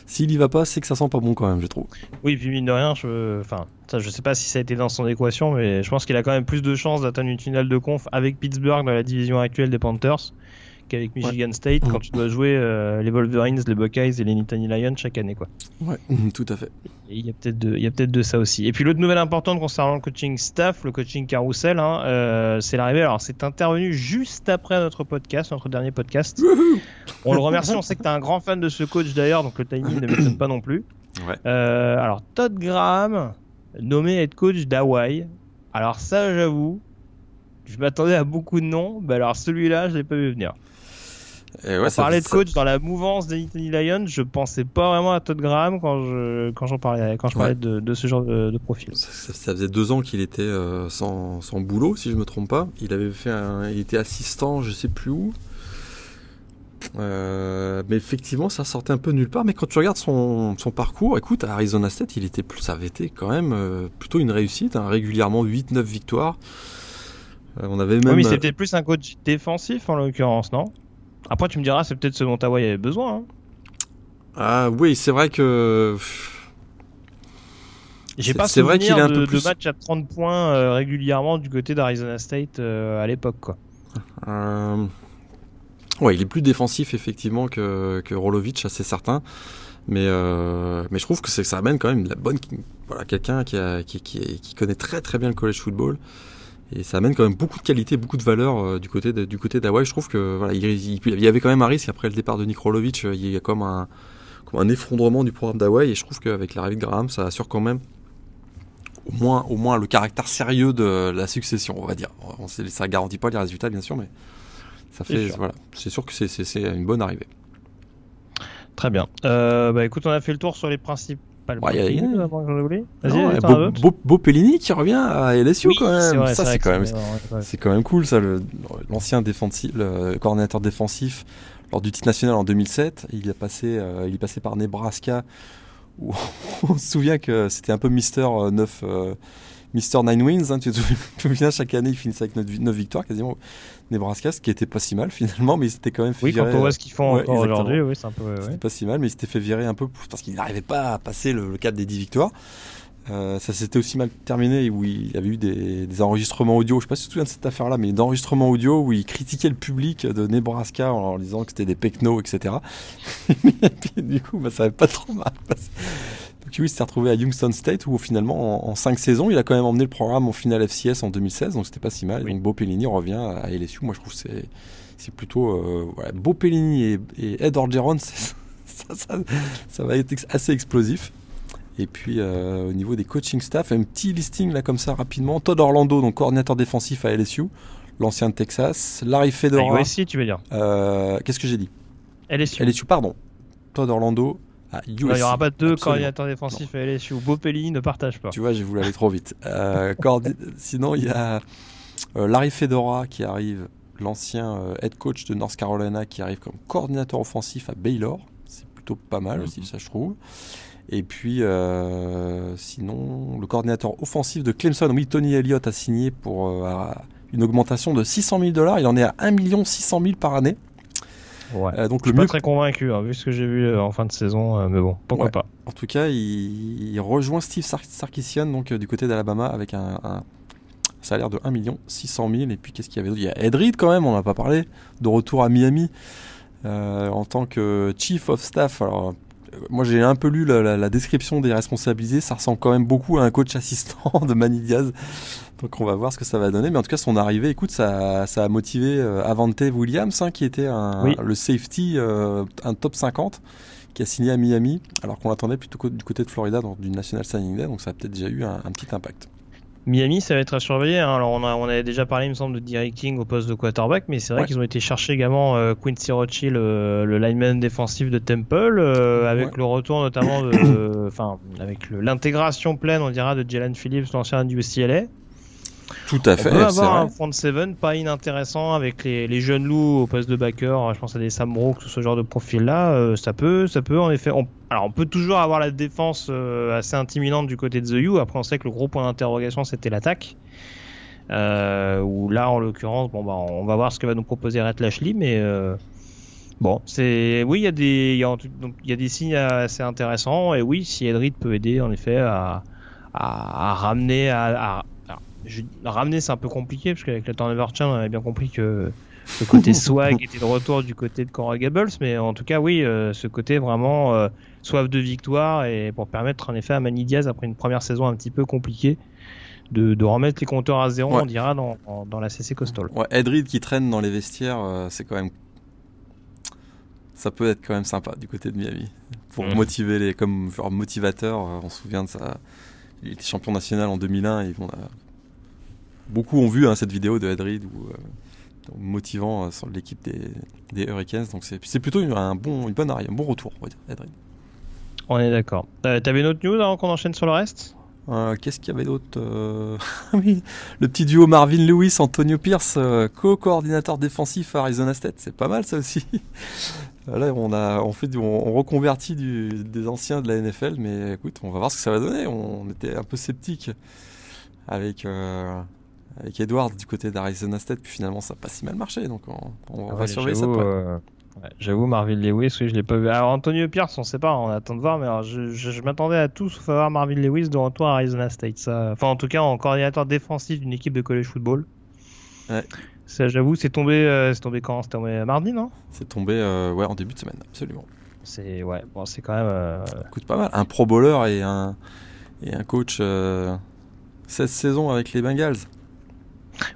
S'il y va pas, c'est que ça sent pas bon quand même, je trouve. Oui, puis mine de rien, je, enfin, je sais pas si ça a été dans son équation, mais je pense qu'il a quand même plus de chances d'atteindre une finale de conf avec Pittsburgh dans la division actuelle des Panthers qu'avec Michigan State quand Mhm. tu dois jouer euh, les Wolverines, les Buckeyes et les Nittany Lions chaque année, quoi. Ouais, tout à fait. Il y a peut-être de, il y a peut-être de ça aussi. Et puis l'autre nouvelle importante concernant le coaching staff, le coaching carousel, hein, euh, c'est l'arrivée. Alors c'est intervenu juste après notre podcast, notre dernier podcast. On le remercie. On sait que tu es un grand fan de ce coach d'ailleurs, donc le timing ne m'étonne pas non plus. Ouais. Euh, alors Todd Graham, nommé head coach d'Hawaï. Alors ça, j'avoue, je m'attendais à beaucoup de noms. Bah alors celui-là, je l'ai pas vu venir. Et ouais, On ça- parlait de ça- coach dans la mouvance des Nittany Lions. Je pensais pas vraiment à Todd Graham quand je quand j'en parlais quand je parlais Ouais. de, de ce genre de, de profil. Ça, faisait deux ans qu'il était euh, sans, sans boulot, si je me trompe pas. Il avait fait un, il était assistant, je sais plus où. Euh, mais effectivement, ça sortait un peu nulle part. Mais quand tu regardes son, son parcours, écoute, à Arizona State, il était, plus- ça avait été quand même euh, plutôt une réussite. hein, régulièrement 8-9 victoires. Euh, on avait même. Oui, mais peut-être plus un coach défensif en l'occurrence, non? Après, tu me diras, c'est peut-être ce dont Hawaii avait besoin. hein. Ah oui, c'est vrai que. J'ai C'est- pas c'est vrai souvenir qu'il est un de, peu de matchs à 30 points euh, régulièrement du côté d'Arizona State euh, à l'époque, quoi. Euh, Ouais, il est plus défensif effectivement que, que Rolovic, c'est certain. Mais, mais je trouve que ça amène quand même la bonne, voilà, quelqu'un qui, a- qui, qui connaît très très bien le college football. Et ça amène quand même beaucoup de qualité, beaucoup de valeur euh, du côté de, du côté d'Hawaii. Je trouve que voilà, il, il- il y avait quand même un risque après le départ de Nick Rolovic. euh, Il y a comme un, comme un effondrement du programme d'Hawaii. Et je trouve qu'avec l'arrivée de Graham, ça assure quand même au moins, au moins le caractère sérieux de la succession, on va dire. On sait, ça garantit pas les résultats, bien sûr, mais ça C'est fait, sûr. voilà, c'est sûr que c'est- une bonne arrivée. Très bien. Euh, bah écoute, on a fait le tour sur les principales. Ouais, y a- y a- avant que Non, Beau, d'autres Beau- Beau Pellini qui revient à LSU Oui, quand même. c'est vrai, ça, c'est quand même, quand même cool, ça. le- L'ancien défensif, le coordinateur défensif lors du titre national en 2007, il a passé, euh, il est passé par Nebraska. Où on se souvient que c'était un peu Mister 9, euh, Mister 9 wins. hein, tu te souviens- chaque année, il finissait avec 9, victoires quasiment. Nebraska, ce qui était pas si mal finalement, mais il s'était quand même fait Oui, quand virer, on voit ce qu'ils font Ouais, aujourd'hui, oui, c'est un peu. ouais, pas si mal, mais il s'était fait virer un peu parce qu'il n'arrivait pas à passer le, le cap des 10 victoires. Euh, ça s'était aussi mal terminé où il y avait eu des, des enregistrements audio. Je sais pas si tu te souviens de cette affaire-là, mais d'enregistrements audio où il critiquait le public de Nebraska en leur disant que c'était des pecnos, etc. Et puis, du coup, bah, ça avait pas trop mal passé. Il s'est retrouvé à Youngstown State où finalement, en, en 5 saisons, il a quand même emmené le programme en finale FCS en 2016, donc c'était pas si mal. Oui. Donc Beau Pellini revient à LSU. Moi, je trouve c'est c'est plutôt euh, voilà, Beau Pellini et, et Ed Orgeron, ça, ça, ça va être assez explosif. Et puis euh, au niveau des coaching staff, un petit listing là comme ça rapidement. Todd Orlando, donc coordinateur défensif à LSU, l'ancien de Texas. Larry Fedora. Ah, USC, tu veux dire? Euh, Qu'est-ce que j'ai dit? LSU. LSU, pardon. Todd Orlando à USC. Il n'y aura pas deux coordinateurs défensifs à LSU. Beau Pelli ne partage pas. Tu vois, j'ai voulu aller trop vite. Euh, Sinon, il y a euh, Larry Fedora qui arrive, l'ancien euh, head coach de North Carolina qui arrive comme coordinateur offensif à Baylor. C'est plutôt pas mal aussi, ça je trouve. Et puis, euh, sinon, le coordinateur offensif de Clemson, oui, Tony Elliott a signé pour euh, une augmentation de 600 000 dollars. Il en est à 1 600 000 par année. Ouais. Euh, donc Je le suis pas mieux très convaincu, hein, vu ce que j'ai vu euh, en fin de saison, euh, mais bon, pourquoi Ouais. pas. En tout cas, il, il rejoint Steve Sar- Sarkisian donc euh, du côté d'Alabama avec un, un, salaire de 1 600 000. Et puis qu'est-ce qu'il y avait d'autre? Il y a Ed Reed quand même, on n'a pas parlé, de retour à Miami en tant que Chief of Staff. Alors moi j'ai un peu lu la, description des responsabilités, ça ressemble quand même beaucoup à un coach assistant de Manny Diaz. Donc on va voir ce que ça va donner. Mais en tout cas, son arrivée, écoute, ça, ça a motivé euh, Avante Williams, hein, qui était le safety, euh, un top 50, qui a signé à Miami, alors qu'on l'attendait plutôt du côté de Florida, dans du National Signing Day. Donc ça a peut-être déjà eu un petit impact. Miami, ça va être à surveiller. Hein. Alors, on, a, on avait déjà parlé, il me semble, de Derek King au poste de quarterback, mais c'est vrai qu'ils ont été chercher également euh, Quincy Rothschild, le, le, lineman défensif de Temple, euh, avec le retour notamment de. Enfin, avec l'intégration pleine, on dira, de Jalen Phillips, l'ancien du UCLA. Tout à fait. On peut avoir un front seven pas inintéressant avec les, les, jeunes loups au poste de backer. Je pense à des Sam Brooks, ce genre de profil-là. Euh, ça peut, ça peut en effet. On, alors on peut toujours avoir la défense euh, assez intimidante du côté de The U. Après on sait que le gros point d'interrogation c'était l'attaque. Euh, où là en l'occurrence, bon bah on va voir ce que va nous proposer Red Lashley, mais euh, bon c'est oui il y a des il y a, il y a des signes assez intéressants et oui si Edrid peut aider en effet à, à, à ramener à, à je, ramener, c'est un peu compliqué parce qu'avec le turnover chain, on avait bien compris que le côté swag était de retour du côté de Cora Gables, mais en tout cas, oui, euh, ce côté vraiment euh, soif de victoire et pour permettre en effet à Manny Diaz, après une première saison un petit peu compliquée, de, de remettre les compteurs à zéro, on dira, dans, dans, la CC Coastal. Ouais, Edrid qui traîne dans les vestiaires, euh, c'est quand même. Ça peut être quand même sympa du côté de Miami. Pour mm. motiver les. Comme motivateur, on se souvient de ça. Il était champion national en 2001 et on a beaucoup ont vu hein, cette vidéo de Reed euh, motivant euh, sur l'équipe des, des, Hurricanes. Donc c'est plutôt un bon, une bonne arrière, un bon retour, on Ed Reed. On est d'accord. Euh, T'avais une autre news avant qu'on enchaîne sur le reste? Qu'est-ce qu'il y avait d'autre le petit duo Marvin Lewis, Antonio Pierce, co-coordinateur défensif à Arizona State, c'est pas mal ça aussi. Là, on a, on fait, on, reconvertit des anciens de la NFL, mais écoute, on va voir ce que ça va donner. On était un peu sceptique avec avec Edward du côté d'Arizona State, puis finalement ça n'a pas si mal marché, donc on, va surveiller ça. Euh, j'avoue, Marvin Lewis, oui, je l'ai pas vu. Alors Antonio Pierce, on sait pas, on attend de voir, mais alors, je, m'attendais à tout sauf à voir Marvin Lewis de retour à Arizona State. Ça... Enfin, en tout cas, en coordinateur défensif d'une équipe de college football. Ouais. Ça, j'avoue, c'est tombé, euh, c'est tombé quand? C'était tombé mardi, non? C'est tombé, euh, ouais, en début de semaine, absolument. C'est ouais, bon, c'est quand même. Coûte pas mal. Un pro bowler et un et un coach 16 saisons avec les Bengals.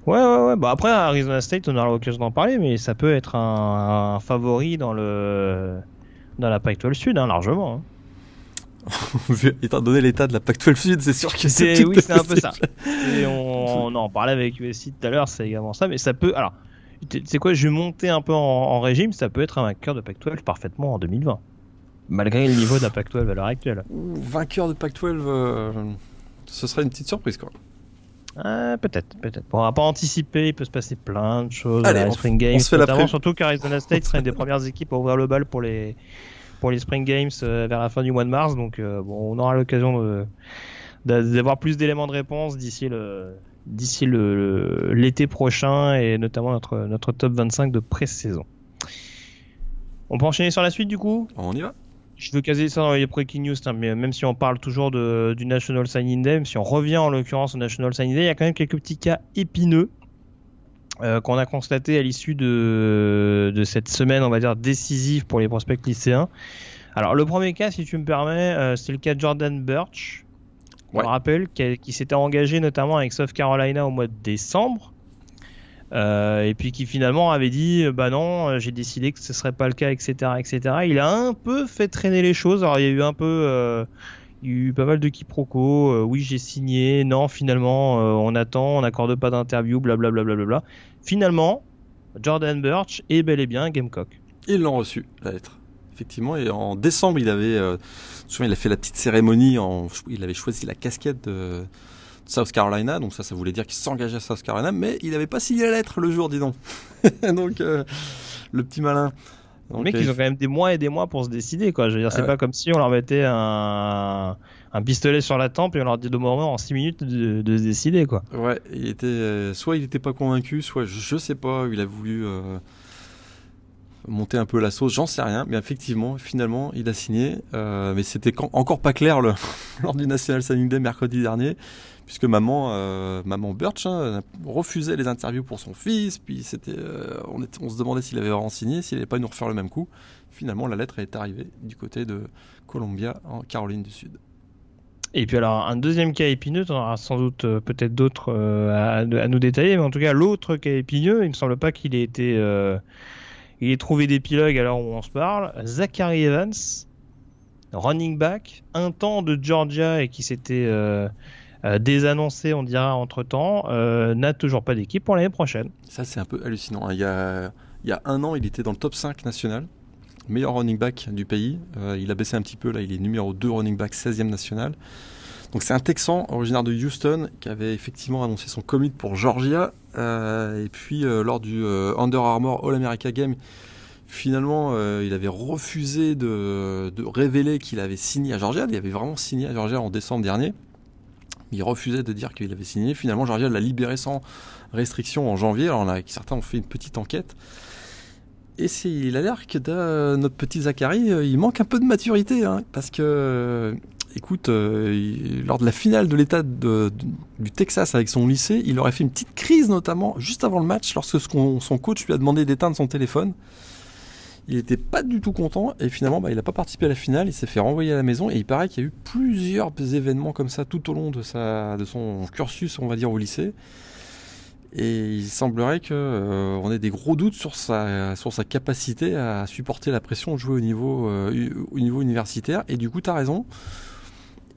Ouais, ouais, ouais. Bah après, Arizona State, on aura l'occasion d'en parler, mais ça peut être un, favori dans le dans la Pac-12 Sud, hein, largement. Hein. Étant donné l'état de la Pac-12 Sud, c'est sûr que c'est Oui, c'est un peu ça. Et on, en parlait avec USC tout à l'heure, c'est également ça, mais ça peut. Alors, c'est quoi, je vais monter un peu en, régime, ça peut être un vainqueur de Pac-12 parfaitement en 2020. Malgré le niveau de la Pac-12 à l'heure actuelle. vainqueur de Pac-12, euh, ce serait une petite surprise, quoi. Euh, peut-être, peut-être. Bon, on va pas anticiper, il peut se passer plein de choses Allez, la Spring Games, notamment, surtout qu'Arizona State serait une des premières équipes à ouvrir le bal pour les, pour les Spring Games euh, vers la fin du mois de mars. Donc, euh, bon, on aura l'occasion d'avoir plus d'éléments de réponse d'ici le d'ici le, l'été prochain et notamment notre, notre top 25 de pré-saison. On peut enchaîner sur la suite du coup? On y va je veux caser ça dans les breaking news, mais même si on parle toujours de, du National Signing Day, si on revient en l'occurrence au National Signing Day, il y a quand même quelques petits cas épineux euh, qu'on a constaté à l'issue de, de, cette semaine, on va dire, décisive pour les prospects lycéens. Alors, le premier cas, si tu me permets, euh, c'est le cas de Jordan Birch. On rappelle qui s'était engagé notamment avec South Carolina au mois de décembre. Euh, et puis qui finalement avait dit euh, bah non euh, j'ai décidé que ce serait pas le cas etc etc il a un peu fait traîner les choses. Alors il y a eu un peu il y a eu pas mal de quiproquos. Oui j'ai signé. Non finalement on attend on n'accorde pas d'interview blablabla bla, bla, bla, finalement Jordan Birch est bel et bien Gamecock. Ils l'ont reçu la lettre. Effectivement et en décembre il avait il a fait la petite cérémonie il avait choisi la casquette de South Carolina, donc ça, ça voulait dire qu'il s'engageait à South Carolina, mais il n'avait pas signé la lettre le jour, dis donc. donc, euh, le petit malin. Donc, mec, ils ont quand même des mois et des mois pour se décider, quoi. Je veux dire, c'est pas comme si on leur mettait un, un pistolet sur la tempe et on leur dit de moment en 6 minutes de, de, se décider, quoi. Ouais, il était, euh, soit il n'était pas convaincu, soit je, sais pas, il a voulu. Euh, monter un peu la sauce, j'en sais rien, mais effectivement, finalement, il a signé. Euh, mais c'était encore pas clair lors du National Signing Day mercredi dernier, puisque maman, euh, maman Birch hein, refusait les interviews pour son fils, puis c'était, euh, on, se demandait s'il avait vraiment signé, s'il n'allait pas nous refaire le même coup. Finalement, la lettre est arrivée du côté de Columbia, en Caroline du Sud. Et puis alors un deuxième cas épineux, tu en auras sans doute euh, peut-être d'autres à, nous détailler, mais en tout cas l'autre cas épineux, il me semble pas qu'il ait été, il ait trouvé d'épilogue à l'heure où on se parle. Zachary Evans, running back, un temps de Georgia et qui s'était désannoncé, on dira entre temps, n'a toujours pas d'équipe pour l'année prochaine. Ça c'est un peu hallucinant. Il y a, il y a un an, il était dans le top 5 national meilleur running back du pays. Euh, il a baissé un petit peu, là il est numéro 2 running back 16e national. Donc c'est un Texan originaire de Houston qui avait effectivement annoncé son commit pour Georgia. Euh, et puis euh, lors du Under Armour All America Game, finalement il avait refusé de, révéler qu'il avait signé à Georgia. Il avait vraiment signé à Georgia en décembre dernier. Il refusait de dire qu'il avait signé. Finalement Georgia l'a libéré sans restriction en janvier. Alors certains ont fait une petite enquête. Et il a l'air que notre petit Zachary, euh, il manque un peu de maturité, hein, parce que, euh, écoute, euh, lors de la finale de l'État du Texas avec son lycée, il aurait fait une petite crise, notamment juste avant le match, lorsque son coach lui a demandé d'éteindre son téléphone. Il n'était pas du tout content et finalement, bah, il n'a pas participé à la finale. Il s'est fait renvoyer à la maison et il paraît qu'il y a eu plusieurs événements comme ça tout au long de, sa, de son cursus, on va dire, au lycée. Et il semblerait qu'on euh, ait des gros doutes sur sa, capacité à supporter la pression de jouer au niveau, euh, au niveau universitaire. Et du coup, tu as raison.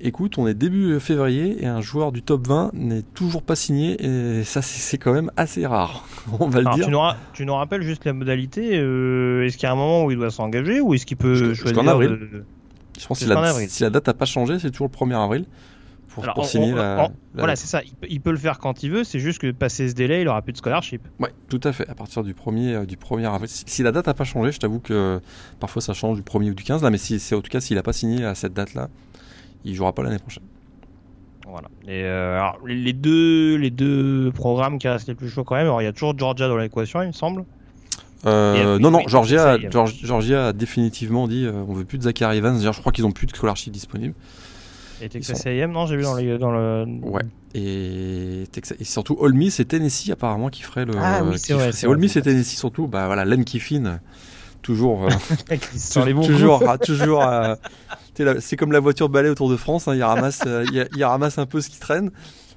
Écoute, on est début février et un joueur du top 20 n'est toujours pas signé. Et ça, c'est quand même assez rare. On va le dire. Tu nous, tu nous, rappelles juste la modalité. Euh, est-ce qu'il y a un moment où il doit s'engager ou est-ce qu'il peut choisir avril. Je pense que si la, si la date n'a pas changé, c'est toujours le 1er avril pour, signer la, Voilà, c'est ça. Il peut, le faire quand il veut. C'est juste que passé ce délai, il aura plus de scholarship. Ouais, tout à fait. À partir du 1er, euh, du premier avril. Si, la date n'a pas changé, je t'avoue que parfois ça change du 1er ou du 15. Là, mais si, c'est en tout cas s'il n'a pas signé à cette date-là, il jouera pas l'année prochaine. Voilà. Et euh, alors, les deux, les deux programmes qui restent les plus chauds quand même. Alors, il y a toujours Georgia dans l'équation, il me semble. Euh, non, non, Georgia, Georgia, a définitivement dit on veut plus de Zachary Evans. Je crois qu'ils ont plus de scholarship disponible. Et Texas A&M, non, j'ai vu dans, dans, le. Ouais. Et, Texas... et surtout Ole Miss et Tennessee apparemment qui ferait le. Ah oui, c'est vrai. C'est Ole Miss et Tennessee surtout. Bah voilà, Len Kiffin, toujours. Euh, toujours, toujours. Euh, c'est comme la voiture balai autour de France. Hein, il ramasse, euh, il, ramasse un peu ce qui traîne.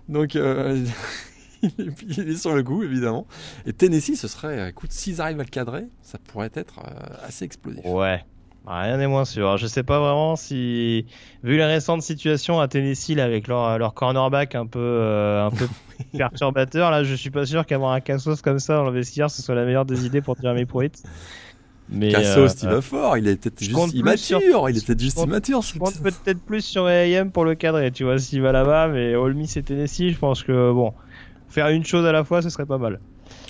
Donc. il est sur le coup, évidemment. Et Tennessee, ce serait, écoute, s'ils arrivent à le cadrer, ça pourrait être assez explosif. Ouais, Rien n'est moins sûr. Je sais pas vraiment si, vu les récentes situations à Tennessee avec leur, leur cornerback un peu, euh, un peu perturbateur, là, je suis pas sûr qu'avoir un Cassos comme ça dans le vestiaire, ce soit la meilleure des idées pour Jeremy Pruitt. Mais Cassos, il va fort, il est peut-être juste immature, il est peut-être juste immature. Je compte peut-être plus sur AM pour le cadrer, tu vois, s'il va là-bas, mais Ole Miss et Tennessee, je pense que bon, faire une chose à la fois, ce serait pas mal.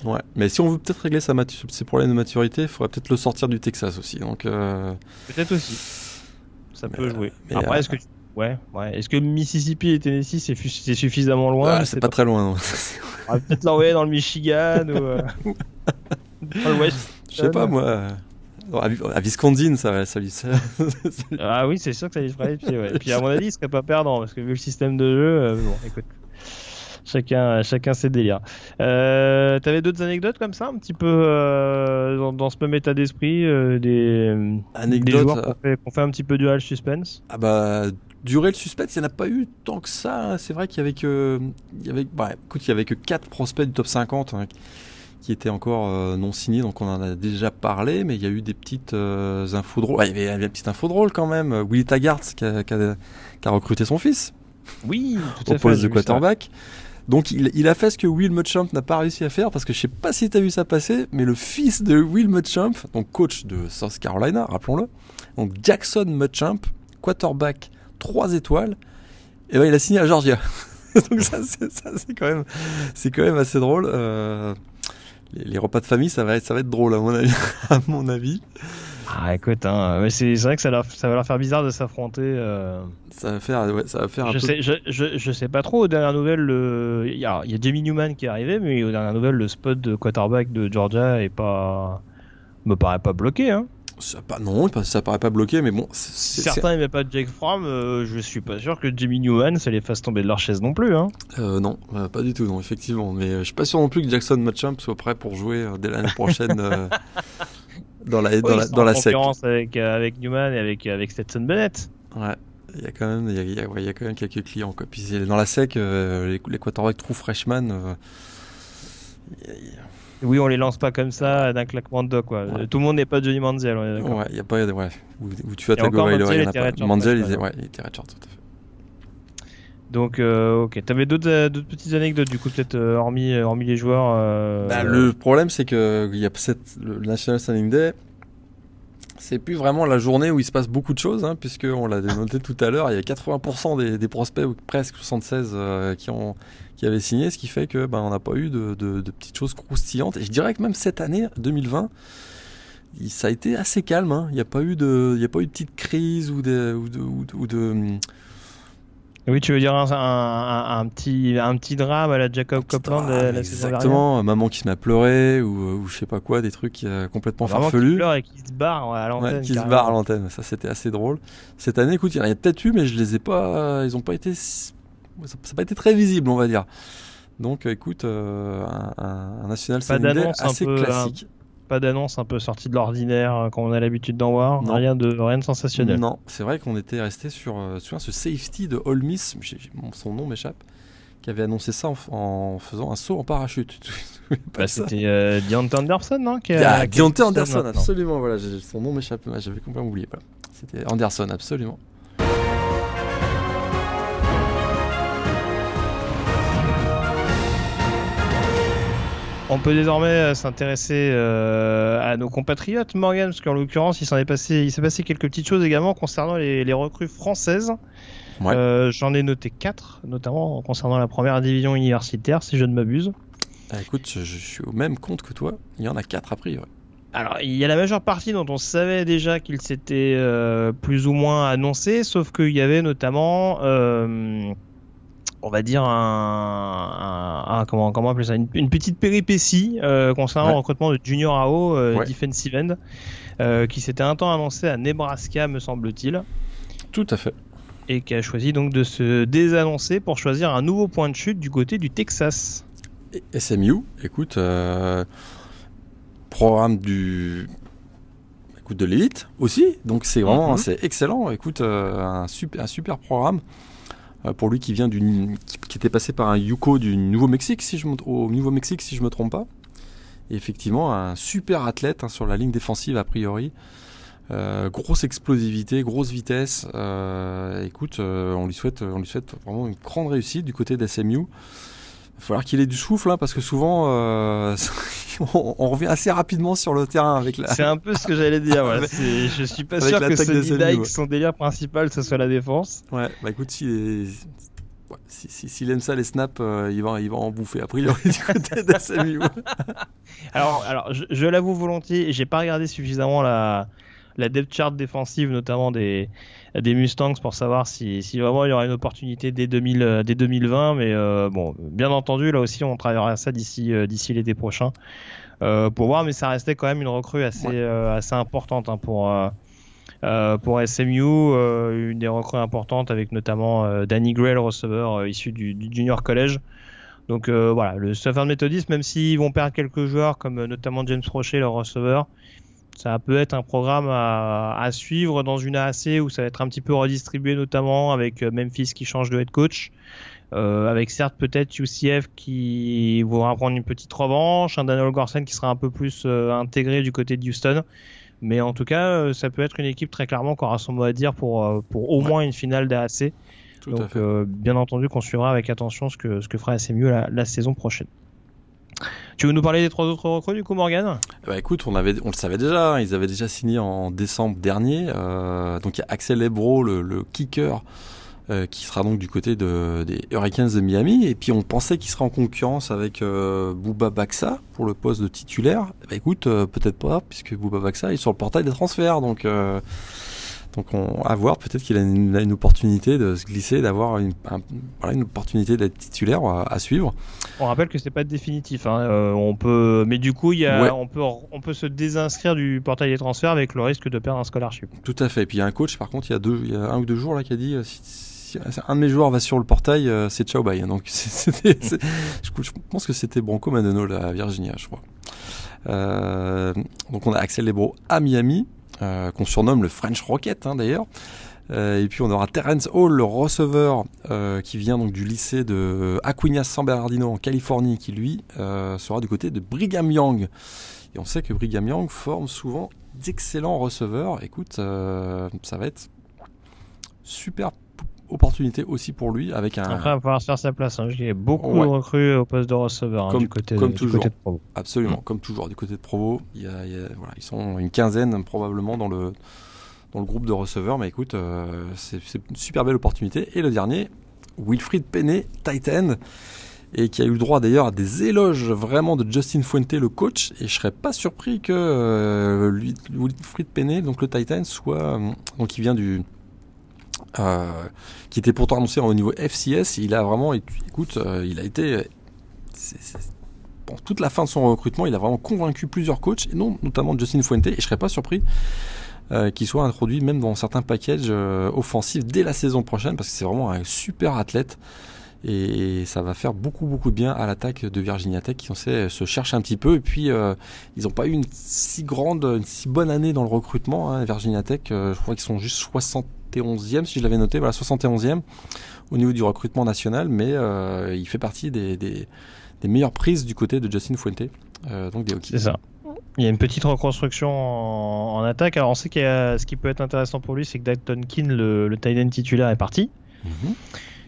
Ouais, mais si on veut peut-être régler sa ses problèmes de maturité, il faudrait peut-être le sortir du Texas aussi. Donc euh... peut-être aussi. Ça peut jouer. Mais Après, euh, est-ce que ouais, ouais. Est-ce que Mississippi et Tennessee c'est, suffisamment loin ah, C'est pas, très loin. Non. on va peut-être l'envoyer dans le Michigan ou euh... dans l'Ouest. Je sais pas moi. À ça, ça, ça, Ah oui, c'est sûr que ça lui ferait les pieds. Ouais. Et puis à mon avis, il serait pas perdant parce que vu le système de jeu, euh, bon, écoute chacun, chacun ses délires. Euh, T'avais d'autres anecdotes comme ça, un petit peu euh, dans, ce même état d'esprit, euh, des, anecdotes, joueurs qu'on fait, fait, un petit peu dual suspense? Ah bah durer le suspense, il n'y en a pas eu tant que ça. Hein. C'est vrai qu'il y avait que, il y avait, bah, écoute, il y avait que 4 prospects du top 50 hein, qui étaient encore euh, non signés, donc on en a déjà parlé, mais il y a eu des petites euh, infos drôles. il y avait une petite info drôle quand même. Willy Taggart qui a, qui, a, qui a, recruté son fils. Oui, tout à au poste de quarterback. Donc il, a fait ce que Will Muschamp n'a pas réussi à faire parce que je sais pas si tu as vu ça passer, mais le fils de Will Muschamp, donc coach de South Carolina, rappelons-le, donc Jackson Muschamp, quarterback 3 étoiles, et ben il a signé à Georgia. donc ça c'est quand même c'est quand même assez drôle. Euh, les, repas de famille ça va être ça va être drôle à mon avis. à mon avis. Ah, écoute, hein, c'est vrai que ça, ça, va leur faire bizarre de s'affronter. Euh... Ça va faire, ouais, ça va faire un je peu... sais, je, je, je, sais pas trop. Aux dernières nouvelles, il y, a, y, a Jamie Newman qui est arrivé, mais aux dernières nouvelles, le spot de quarterback de Georgia est pas Me paraît pas bloqué, hein. Ça pas, non, ça paraît pas bloqué, mais bon. Certains n'aimaient pas Jake Fromm, euh, je suis pas sûr que Jimmy Newman ça les fasse tomber de leur chaise non plus. Hein. Euh, non, euh, pas du tout, non, effectivement. Mais je suis pas sûr non plus que Jackson Matcham soit prêt pour jouer dès l'année prochaine dans la, dans la, dans la concurrence avec, avec Newman et avec, avec Stetson Bennett. Ouais. Il y, a quand même, il, y a, il y a quand même quelques clients. Quoi. Puis dans la sec, les, les quarterbacks true freshman. Oui, on les lance pas comme ça d'un claquement de doigts. Quoi. Tout le monde n'est pas Johnny Manziel. On est ouais, il y a pas. Ouais. Où, où tu vas ta gorille, il y en a pas. Manziel, il, ouais, il était redshort, tout à fait. Donc, euh, ok. T'avais d'autres, euh, d'autres petites anecdotes, du coup, peut-être euh, hormis, euh, hormis les joueurs euh, bah, Le problème, c'est que il y a cette, le National Standing Day. C'est plus vraiment la journée où il se passe beaucoup de choses, hein, puisqu'on l'a noté tout à l'heure. Il y a 80% des, prospects, presque 76, qui ont qui avait signé, ce qui fait que ben, on n'a pas eu de, petites choses croustillantes. Et je dirais que même cette année, 2020, ça a été assez calme. Hein. Il n'y a pas eu de, il y a pas eu de petite crise ou de, ou de, oui, tu veux dire un, petit, un petit drame à la Jacob la saison Exactement, maman qui se met à pleurer ou, ou je sais pas quoi, des trucs euh, complètement farfelus. Qui pleure et qui se barre à l'antenne. qui se barre à l'antenne, ça c'était assez drôle. Cette année, écoute, il y en a peut-être eu, mais je les ai pas, ils ont pas été ça n'a pas été très visible, on va dire. Donc, écoute, euh, un, national Sunday assez classique. Pas d'annonce un peu sortie de l'ordinaire euh, quand on a l'habitude d'en voir. Rien de rien de sensationnel. Non, c'est vrai qu'on était resté sur, euh, ce safety de Ole Miss, son nom m'échappe, qui avait annoncé ça en, faisant un saut en parachute. bah, C'était euh, Deontay Anderson, non qui a, ah, Deontay Anderson, absolument. Voilà, son nom m'échappe, j'avais complètement oublié. C'était Anderson, absolument. On peut désormais euh, s'intéresser euh, à nos compatriotes, Morgan, parce qu'en l'occurrence, il s'en est passé, il s'est passé quelques petites choses également concernant les, recrues françaises. Euh, j'en ai noté quatre, notamment concernant la première division universitaire, si je ne m'abuse. Ah, écoute, je, suis au même compte que toi. Il y en a quatre a priori. Alors, il y a la majeure partie dont on savait déjà qu'il s'était plus ou moins annoncé, sauf qu'il y avait notamment on va dire un, comment comment appeler ça une, petite péripétie euh, concernant le recrutement de Junior AO euh, defensive end euh, qui s'était un temps annoncé à Nebraska me semble-t-il. Tout à fait. Et qui a choisi donc de se désannoncer pour choisir un nouveau point de chute du côté du Texas. SMU, écoute, programme du écoute de l'élite aussi, donc c'est vraiment mhm. c'est excellent. Écoute, un super un super programme. Euh, pour lui qui vient d'une, qui, était passé par un Yuko du Nouveau-Mexique, si je me, au Nouveau-Mexique, si je me trompe pas. Et effectivement, un super athlète hein, sur la ligne défensive a priori. Euh, grosse explosivité, grosse vitesse. Euh, écoute, on lui souhaite, on lui souhaite vraiment une grande réussite du côté d'SMU va falloir qu'il ait du souffle hein, parce que souvent euh, on, revient assez rapidement sur le terrain avec la. C'est un peu ce que j'allais dire. Ouais. je suis pas sûr que Sonny Dykes, son délire principal, ce soit la défense. Ouais, bah écoute, s'il si, aime ça les snaps, euh, il, va, il va en bouffer a priori du côté d'SMU. alors, alors, je, je l'avoue volontiers, j'ai pas regardé suffisamment la, la depth chart défensive, notamment des, des Mustangs, pour savoir si, si vraiment il y aura une opportunité dès, 2000, euh, dès 2020. Mais euh, bon, bien entendu, là aussi, on travaillera ça d'ici euh, d'ici l'été prochain pour voir. Mais ça restait quand même une recrue assez, assez importante hein, pour. pour SMU, une des recrues importantes avec notamment Danny Gray, le receveur issu du, Junior College. Donc voilà, le Southern Methodist, même s'ils vont perdre quelques joueurs comme notamment James Rocher, le receveur, ça peut être un programme à, suivre dans une AAC où ça va être un petit peu redistribué notamment avec euh, Memphis qui change de head coach. Euh, avec certes peut-être UCF qui voudra prendre une petite revanche, un Daniel Gorsen qui sera un peu plus euh, intégré du côté de Houston. Mais en tout cas, ça peut être une équipe très clairement qui aura son mot à dire pour, pour au moins une finale d'AAC. Donc bien entendu qu'on suivra avec attention ce que, ce que fera SMU la, la saison prochaine. Tu veux nous parler des trois autres recrues du coup, Morgan bah écoute, on, avait, on le savait déjà, hein, ils avaient déjà signé en décembre dernier. Euh, donc il y a Axel Lebro, le, kicker, euh, qui sera donc du côté de, des Hurricanes de Miami. Et puis on pensait qu'il serait en concurrence avec euh, Bouba Baxa pour le poste de titulaire. Bah écoute, peut-être pas, puisque Bouba Baxa est sur le portail des transferts. Donc Donc on, à voir, peut-être qu'il a, une, opportunité de se glisser, d'avoir une, une opportunité d'être titulaire à, suivre. On rappelle que c'est pas définitif. Hein. Euh, on peut, mais du coup, il y a, on peut, on peut se désinscrire du portail des transferts avec le risque de perdre un scholarship. Tout à fait. Et puis il y a un coach, par contre, il y a deux, il y a un ou deux jours là qui a dit euh, si, un de mes joueurs va sur le portail, euh, c'est ciao bye. Donc je, pense que c'était Bronco Maneno la Virginia, je crois. donc on a Axel Lebro à Miami. Euh, qu'on surnomme le French Rocket hein, d'ailleurs. Euh, et puis on aura Terence Hall, le receveur euh, qui vient donc du lycée de Aquinas San Bernardino en Californie, qui lui sera du côté de Brigham Young. Et on sait que Brigham Young forme souvent d'excellents receveurs. Écoute, ça va être super opportunité aussi pour lui avec un. Après, il va falloir se faire sa place. Hein. J'ai beaucoup de recrues au poste de receveur hein, du, côté, comme toujours. de Provo. Absolument, comme toujours du côté de Provo. Il y a, voilà, ils sont une quinzaine probablement dans le, dans le groupe de receveurs. Mais écoute, euh, c'est une super belle opportunité. Et le dernier, Wilfried Penney, Titan. Et qui a eu le droit d'ailleurs à des éloges vraiment de Justin Fuente, le coach. Et je serais pas surpris que euh, Wilfried Penney, donc le Titan, soit. Euh, donc qui vient du, euh, qui était pourtant annoncé au niveau FCS. Il a vraiment, écoute, euh, il a été, pour toute la fin de son recrutement, il a vraiment convaincu plusieurs coachs, et non, notamment Justin Fuente, et je serais pas surpris euh, qu'il soit introduit même dans certains packages offensifs dès la saison prochaine, parce que c'est vraiment un super athlète. Et ça va faire beaucoup beaucoup de bien à l'attaque de Virginia Tech qui on sait se cherche un petit peu et puis ils n'ont pas eu une si grande une si bonne année dans le recrutement hein, Virginia Tech je crois qu'ils sont juste 60 71e, si je l'avais noté, voilà, 71e au niveau du recrutement national, mais euh, il fait partie des, des, meilleures prises du côté de Justin Fuente, euh, donc des C'est ça. Il y a une petite reconstruction en, attaque. Alors on sait que ce qui peut être intéressant pour lui, c'est que Dalton Keane, le, le tight end titulaire, est parti. Mhm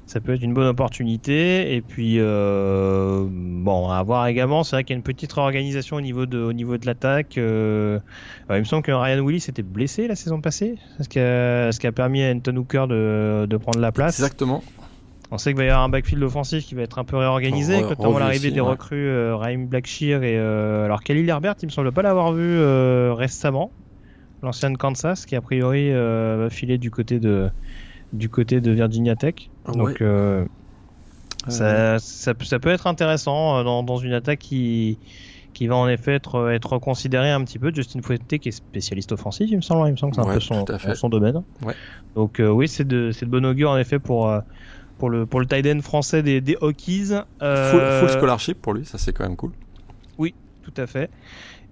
ça peut être une bonne opportunité. Et puis, euh, bon, à voir également. C'est vrai qu'il y a une petite réorganisation au niveau de, au niveau de l'attaque. Euh, il me semble que Ryan Willis était blessé la saison passée, ce qui a, ce qui a permis à Anton Hooker de, de prendre la place? Exactement. On sait qu'il va y avoir un backfield offensif qui va être un peu réorganisé, notamment l'arrivée des recrues euh, Raheem Blackshear et euh, alors Khalil Herbert, il me semble pas l'avoir vu récemment, l'ancien de Kansas, qui a priori va filer du côté de du côté de Virginia Tech. Donc euh, ça, ça, peut être intéressant euh, dans, une attaque qui, qui va en effet être, être reconsidérée un petit peu. Justin Fuente qui est spécialiste offensif, il me semble, il me semble que c'est un peu son, son domaine. Donc euh, oui, c'est de, de bon augure en effet pour, pour le, pour le tight end français des, des Hokies. Full, scholarship pour lui, ça c'est quand même cool. Oui, tout à fait.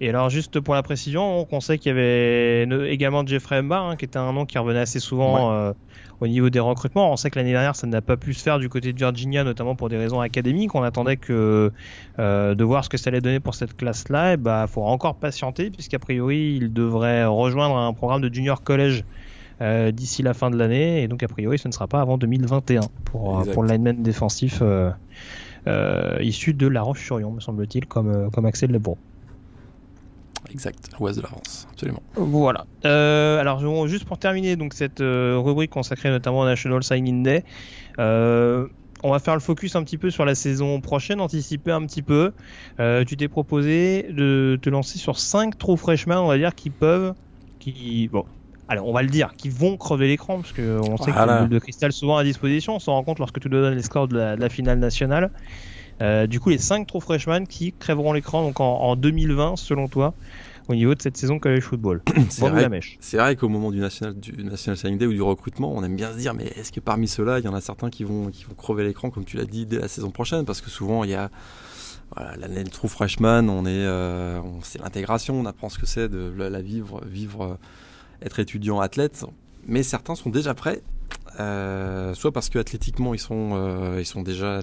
Et alors, juste pour la précision, on sait qu'il y avait également Jeffrey Mbar, hein, qui était un nom qui revenait assez souvent au niveau des recrutements. On sait que l'année dernière, ça n'a pas pu se faire du côté de Virginia, notamment pour des raisons académiques. On attendait que euh, de voir ce que ça allait donner pour cette classe-là. Et bah, faudra encore patienter, puisqu'a priori, il devrait rejoindre un programme de junior college euh, d'ici la fin de l'année. Et donc, a priori, ce ne sera pas avant 2021 pour, euh, pour le lineman défensif issu de La Roche-sur-Yon, me semble-t-il, comme, comme Axel Lebron. Exact, l'ouest de la France, absolument. Voilà. Euh, alors, juste pour terminer donc cette euh, rubrique consacrée notamment au National Signing Day, euh, on va faire le focus un petit peu sur la saison prochaine, anticiper un petit peu. tu t'es proposé de te lancer sur 5 trous freshmen, on va dire, qui peuvent, qui, bon, alors on va le dire, qui vont crever l'écran, parce qu'on sait a une boule de cristal souvent à disposition, on s'en rend compte lorsque tu donnes les scores de la, finale nationale. Du coup, les 5 trous freshmen qui crèveront l'écran donc en, 2020, selon toi, au niveau de cette saison college football. C'est vrai, vrai qu'au moment du National, du National Signing Day ou du recrutement, on aime bien se dire, mais est-ce que parmi ceux-là, il y en a certains qui vont, qui vont crever l'écran, comme tu l'as dit, dès la saison prochaine? Parce que souvent, il y a voilà, l'année de true freshman, on est, euh, c'est l'intégration, on apprend ce que c'est de la, vivre, vivre, euh, être étudiant athlète. Mais certains sont déjà prêts, euh, soit parce que athlétiquement ils sont, ils sont déjà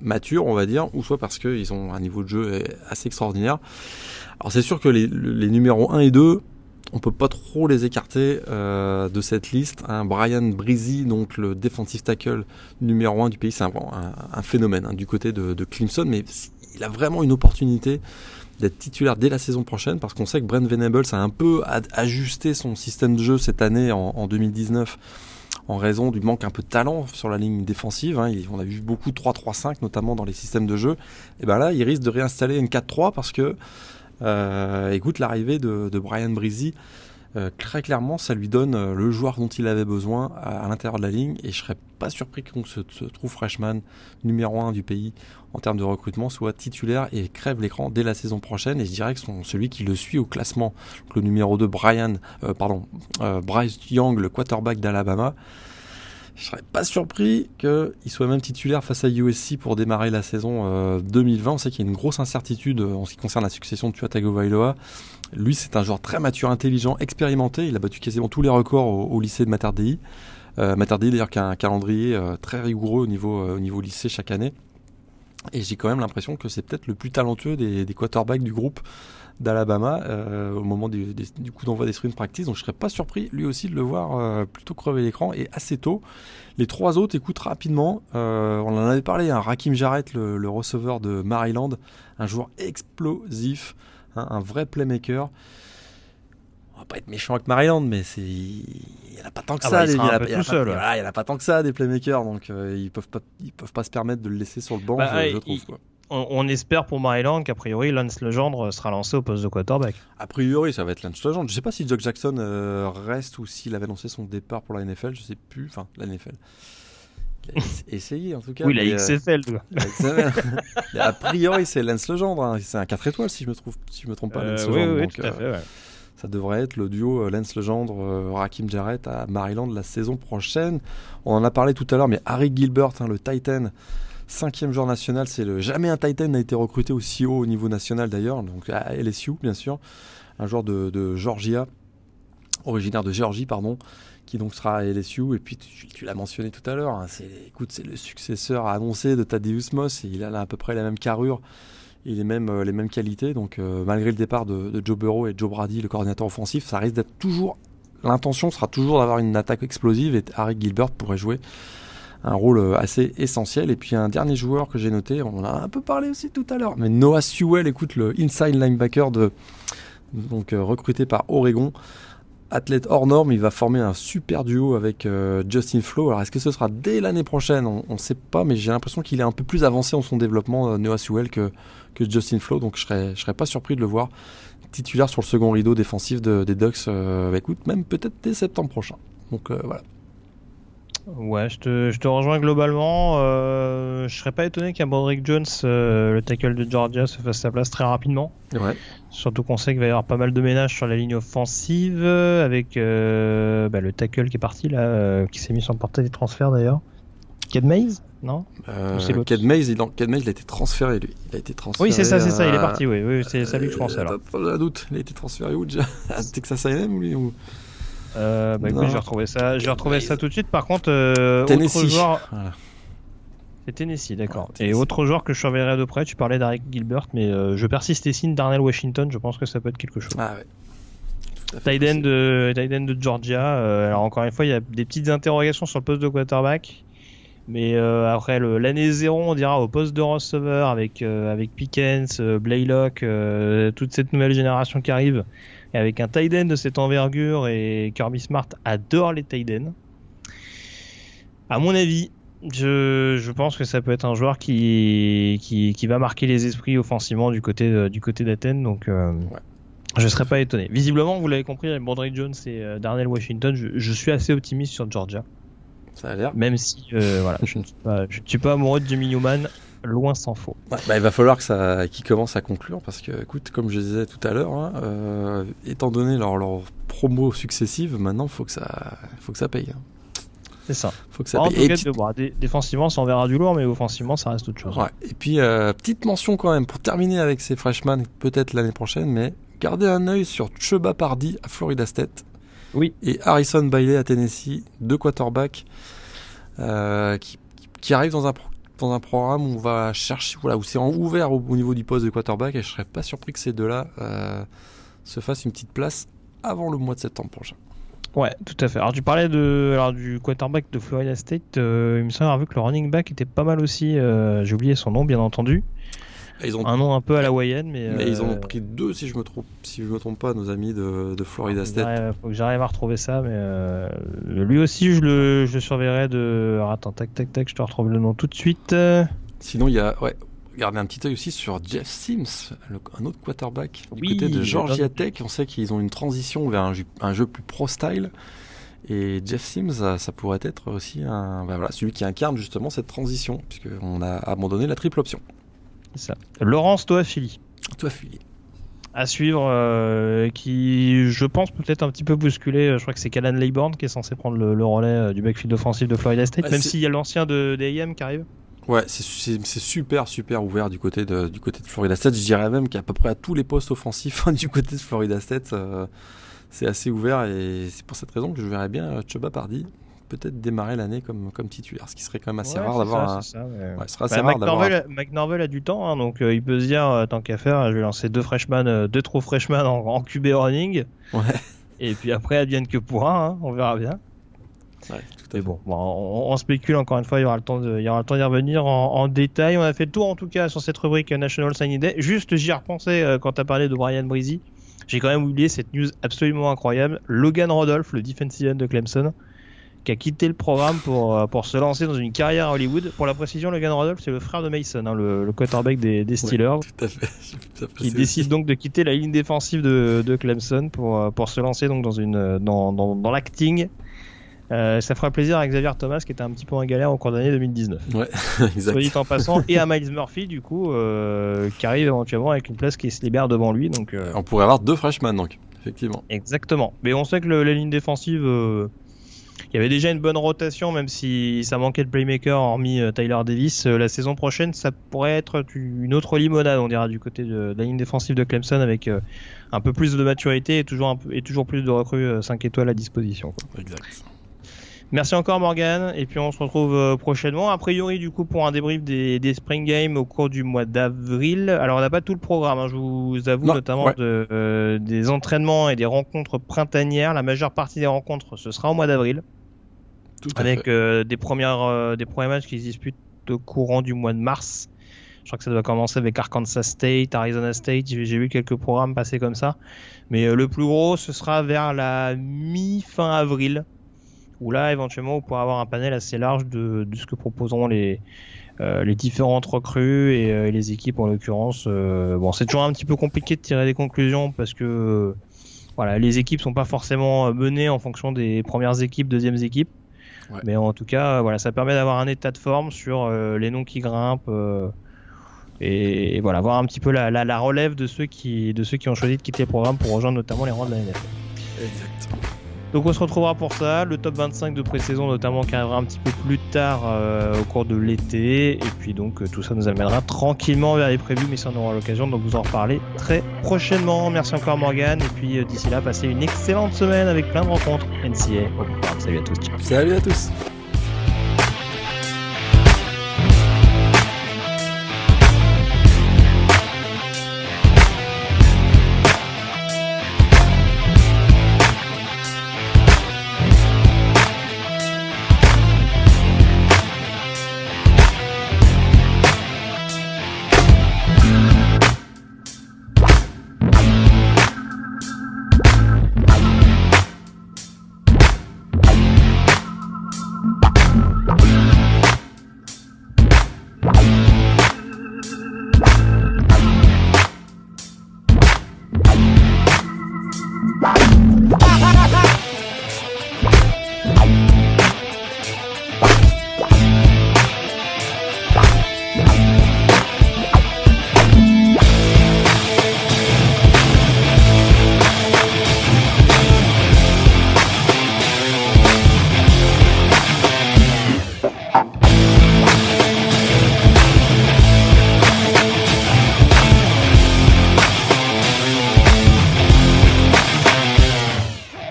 matures, on va dire, ou soit parce qu'ils ont un niveau de jeu assez extraordinaire. Alors c'est sûr que les, numéros 1 et 2, on peut pas trop les écarter euh, de cette liste. Hein. Brian Breezy, donc le defensive tackle numéro 1 du pays, c'est un, phénomène hein, du côté de, Clemson, mais il a vraiment une opportunité d'être titulaire dès la saison prochaine parce qu'on sait que Brent Venables a un peu ajusté son système de jeu cette année en 2019 en raison du manque un peu de talent sur la ligne défensive. Hein. On a vu beaucoup de 3-3-5 notamment dans les systèmes de jeu. Et ben là, il risque de réinstaller une 4-3 parce que, euh, écoute, l'arrivée de, Brian Breezy euh, très clairement, ça lui donne euh, le joueur dont il avait besoin à, l'intérieur de la ligne. Et je serais pas surpris qu'on se, trouve freshman numéro 1 du pays en termes de recrutement soit titulaire et crève l'écran dès la saison prochaine. Et je dirais que son, celui qui le suit au classement, le numéro 2, Brian, euh, pardon, Bryce Young, le quarterback d'Alabama, je serais pas surpris qu'il soit même titulaire face à USC pour démarrer la saison 2020. On sait qu'il y a une grosse incertitude en ce qui concerne la succession de Tua Tagovailoa. Lui, c'est un joueur très mature, intelligent, expérimenté. Il a battu quasiment tous les records au, lycée de Mater Dei. Euh, d'ailleurs, qui a un calendrier euh, très rigoureux au niveau, euh, au niveau lycée chaque année. Et j'ai quand même l'impression que c'est peut-être le plus talentueux des quarterbacks du groupe d'Alabama euh, au moment du, du coup d'envoi des sprint practice. Donc je serais pas surpris lui aussi de le voir euh, plutôt crever l'écran et assez tôt. Les trois autres écoutent rapidement. Euh, on en avait parlé, un hein, Rakim Jarrett, le, le, receveur de Maryland, un joueur explosif. Hein, un vrai playmaker. On va pas être méchant avec Maryland, mais c'est il y en a pas tant que ah ça. Bah, il, y en a, pas tant que ça des playmakers, donc ils peuvent pas ils peuvent pas se permettre de le laisser sur le banc, bah, je, trouve. On, espère pour Maryland qu'a priori Lance Legendre sera lancé au poste de quarterback. A priori, ça va être Lance Legendre. Je sais pas si Doug Jackson euh, reste ou s'il avait annoncé son départ pour la NFL. Je sais plus. Enfin, la NFL. Essayé en tout cas. Oui, la XFL. Euh, a priori, c'est Lance Legendre. Hein. C'est un 4 étoiles si je me, trouve, si je me trompe pas. Euh, oui, oui, tout à fait, ouais. Ça devrait être le duo euh, Lance Legendre, Rakim Jarrett à Maryland la saison prochaine. On en a parlé tout à l'heure, mais Harry Gilbert, hein, le Titan, cinquième joueur national, c'est le jamais un Titan n'a été recruté aussi haut au niveau national d'ailleurs, donc à LSU bien sûr, un joueur de, de Georgia, originaire de Géorgie pardon, qui donc sera à LSU. Et puis tu, l'as mentionné tout à l'heure, hein, c'est écoute, c'est le successeur annoncé de Thaddeus Moss il a à peu près la même carrure et les mêmes, euh, les mêmes qualités. Donc euh, malgré le départ de, Joe Burrow et Joe Brady, le coordinateur offensif, ça risque d'être toujours l'intention sera toujours d'avoir une attaque explosive et Harry Gilbert pourrait jouer un rôle euh, assez essentiel. Et puis un dernier joueur que j'ai noté, on en a un peu parlé aussi tout à l'heure, mais Noah Sewell, écoute le inside linebacker de donc recruté par Oregon athlète hors norme, il va former un super duo avec euh, Justin Flo. Alors est-ce que ce sera dès l'année prochaine? On ne sait pas, mais j'ai l'impression qu'il est un peu plus avancé en son développement, euh, Noah Sewell, que, Justin Flo. Donc je serais, je serais pas surpris de le voir titulaire sur le second rideau défensif des Ducks. Euh, bah, même peut-être dès septembre prochain. Donc voilà. Ouais, je te, je te rejoins globalement. Euh, je serais pas étonné qu'un Broderick Jones, euh, le tackle de Georgia, se fasse sa place très rapidement. Ouais. Surtout qu'on sait qu'il va y avoir pas mal de ménages sur la ligne offensive, avec euh, bah, le tackle qui est parti là, euh, qui s'est mis sur le portail des transferts d'ailleurs. Ked Mays Non? Euh, Ked Mays, il, il a été transféré lui. Il a été transféré. Oui, c'est ça, c'est ça, il est parti, oui. oui c'est ça lui que je pensais alors. Pas de doute, il a été transféré où déjà? Texas A&M ou? Euh, bah écoute, j'ai retrouvé ça. J'ai retrouvé ça tout de suite. Par contre, euh, autre joueur. C'est Tennessee, d'accord. et autre joueur que je surveillerai de près, tu parlais d'Aric Gilbert, mais euh, je persiste et signe Darnell Washington. Je pense que ça peut être quelque chose. Ah ouais. Tiden de, de Georgia. Euh, alors encore une fois, il y a des petites interrogations sur le poste de quarterback. Mais euh, après l'année 0, on dira au poste de receveur avec, avec Pickens, Blaylock, toute cette nouvelle génération qui arrive avec un tight de cette envergure et Kirby Smart adore les tight À mon avis, je, pense que ça peut être un joueur qui, qui, va marquer les esprits offensivement du côté, du côté d'Athènes. Donc, euh, je ne serais pas étonné. Visiblement, vous l'avez compris, avec Jones et euh, Darnell Washington, je, suis assez optimiste sur Georgia. Ça a l'air. Même si euh, voilà, je ne suis pas, je suis pas amoureux de Jimmy Newman, loin s'en faut. bah, il va falloir que ça, qu'ils commencent à conclure parce que, écoute, comme je disais tout à l'heure, hein, euh, étant donné leurs leur promos successives, maintenant faut que ça, faut que ça paye. Hein. C'est ça. Faut que ça paye. Et défensivement, ça enverra du lourd, mais offensivement, ça reste autre chose. Ouais. Et puis, euh, petite mention quand même pour terminer avec ces freshmen, peut-être l'année prochaine, mais gardez un œil sur Chuba Pardy à Florida State. Oui. Et Harrison Bailey à Tennessee, deux quarterbacks euh, qui, qui arrivent dans un dans un programme où on va chercher, voilà, où c'est ouvert au, niveau du poste de quarterback, et je serais pas surpris que ces deux-là euh, se fassent une petite place avant le mois de septembre prochain. Ouais, tout à fait. Alors tu parlais de, alors, du quarterback de Florida State, euh, il me semble que le running back était pas mal aussi, euh, j'ai oublié son nom bien entendu. Ils ont... Un nom un peu à la Wayenne, mais. Mais ils en ont euh, pris deux, si je me trompe, si je me trompe pas, nos amis de, de Florida State. Il faut que j'arrive à retrouver ça, mais euh, lui aussi, je le, je surveillerai de. Alors, attends, tac, tac, tac, je te retrouve le nom tout de suite. Sinon, il y a, ouais, garder un petit œil aussi sur Jeff Sims, un autre quarterback du Oui, côté de Georgia Tech. On sait qu'ils ont une transition vers un jeu, un jeu plus pro style. Et Jeff Sims, ça, ça pourrait être aussi un, bah voilà, celui qui incarne justement cette transition, puisqu'on a abandonné la triple option. Ça. Laurence Toafili. Toi, Philly. à suivre, euh, qui, je pense, peut-être un petit peu bousculé. Je crois que c'est Callan Laybourne qui est censé prendre le, le relais euh, du backfield offensif de Florida State, Ouais, même s'il y a l'ancien de d'AM qui arrive. Ouais, c'est- super, super ouvert du côté de, du côté de Florida State. Je dirais même qu'à peu près à tous les postes offensifs du côté de Florida State, euh, c'est assez ouvert et c'est pour cette raison que je verrais bien Chuba Pardy peut-être démarrer l'année comme, comme titulaire, ce qui serait quand même assez Ouais, rare d'avoir ça, un... ouais. Ouais, Bah, un- a du temps, hein, donc euh, il peut se dire, euh, tant qu'à faire, je vais lancer deux freshmen, euh, deux trous freshmen en, en QB running. Ouais. Et puis après, advienne que pourra, hein, on verra bien. Tout à bon, bon, on, on spécule encore une fois, il y aura le temps de, il y aura le temps d'y revenir en, en détail. On a fait le tour en tout cas sur cette rubrique National Signing Day. Juste, j'y ai repensé euh, quand tu as parlé de Brian Breezy. J'ai quand même oublié cette news absolument incroyable. Logan Rodolph, le defensive end de Clemson, qui a quitté le programme pour, euh, pour se lancer dans une carrière à Hollywood. Pour la précision, Logan Rodolph, c'est le frère de Mason, hein, le, le quarterback des, des Steelers, Tout à fait. Tout à fait. qui décide donc de quitter la ligne défensive de, de Clemson pour, euh, pour se lancer donc dans, une, dans, dans, dans l'acting. Euh, ça fera plaisir à Xavier Thomas qui était un petit peu en galère au cours d'année 2019. exact. Soit dit en passant, et à Miles Murphy du coup, euh, qui arrive éventuellement avec une place qui se libère devant lui. Donc, euh, On pourrait avoir deux freshmen donc, effectivement. Exactement. Mais on sait que le- la ligne défensive, il y avait déjà une bonne rotation, même si ça manquait de playmaker, hormis euh, Tyler Davis. Euh, la saison prochaine, ça pourrait être une autre limonade, on dira, du côté de, de la ligne défensive de Clemson, avec euh, un peu plus de maturité et toujours, un peu- et toujours plus de recrues euh, 5 étoiles à disposition. quoi. Exact. Merci encore Morgan, et puis on se retrouve prochainement. A priori, du coup, pour un débrief des, des Spring Games au cours du mois d'avril. Alors, on n'a pas tout le programme, hein, je vous avoue, Non, notamment ouais. de, euh, des entraînements et des rencontres printanières. La majeure partie des rencontres, ce sera au mois d'avril, Tout avec euh, des, premières, euh, des premiers matchs qui se disputent au courant du mois de mars. Je crois que ça doit commencer avec Arkansas State, Arizona State. J'ai vu quelques programmes passer comme ça. Mais euh, le plus gros, ce sera vers la mi-fin avril, où là, éventuellement, vous pourrez avoir un panel assez large de, de ce que proposeront les, euh, les différentes recrues et euh, les équipes en l'occurrence. Euh, bon, c'est toujours un petit peu compliqué de tirer des conclusions parce que voilà, les équipes sont pas forcément menées en fonction des premières équipes, deuxièmes équipes. Ouais. Mais en tout cas, voilà, ça permet d'avoir un état de forme sur euh, les noms qui grimpent. euh, et, et voilà, voir un petit peu la, la, la relève de ceux, qui, de ceux qui ont choisi de quitter le programme pour rejoindre notamment les rangs de la NFL. Exact. Donc on se retrouvera pour ça, le top 25 de pré-saison notamment qui arrivera un petit peu plus tard euh, au cours de l'été, et puis donc euh, tout ça nous amènera tranquillement vers les prévus, mais ça on aura l'occasion de vous en reparler très prochainement. Merci encore Morgan, et puis euh, d'ici là, passez une excellente semaine avec plein de rencontres NCA. Salut à tous. ciao. Salut à tous.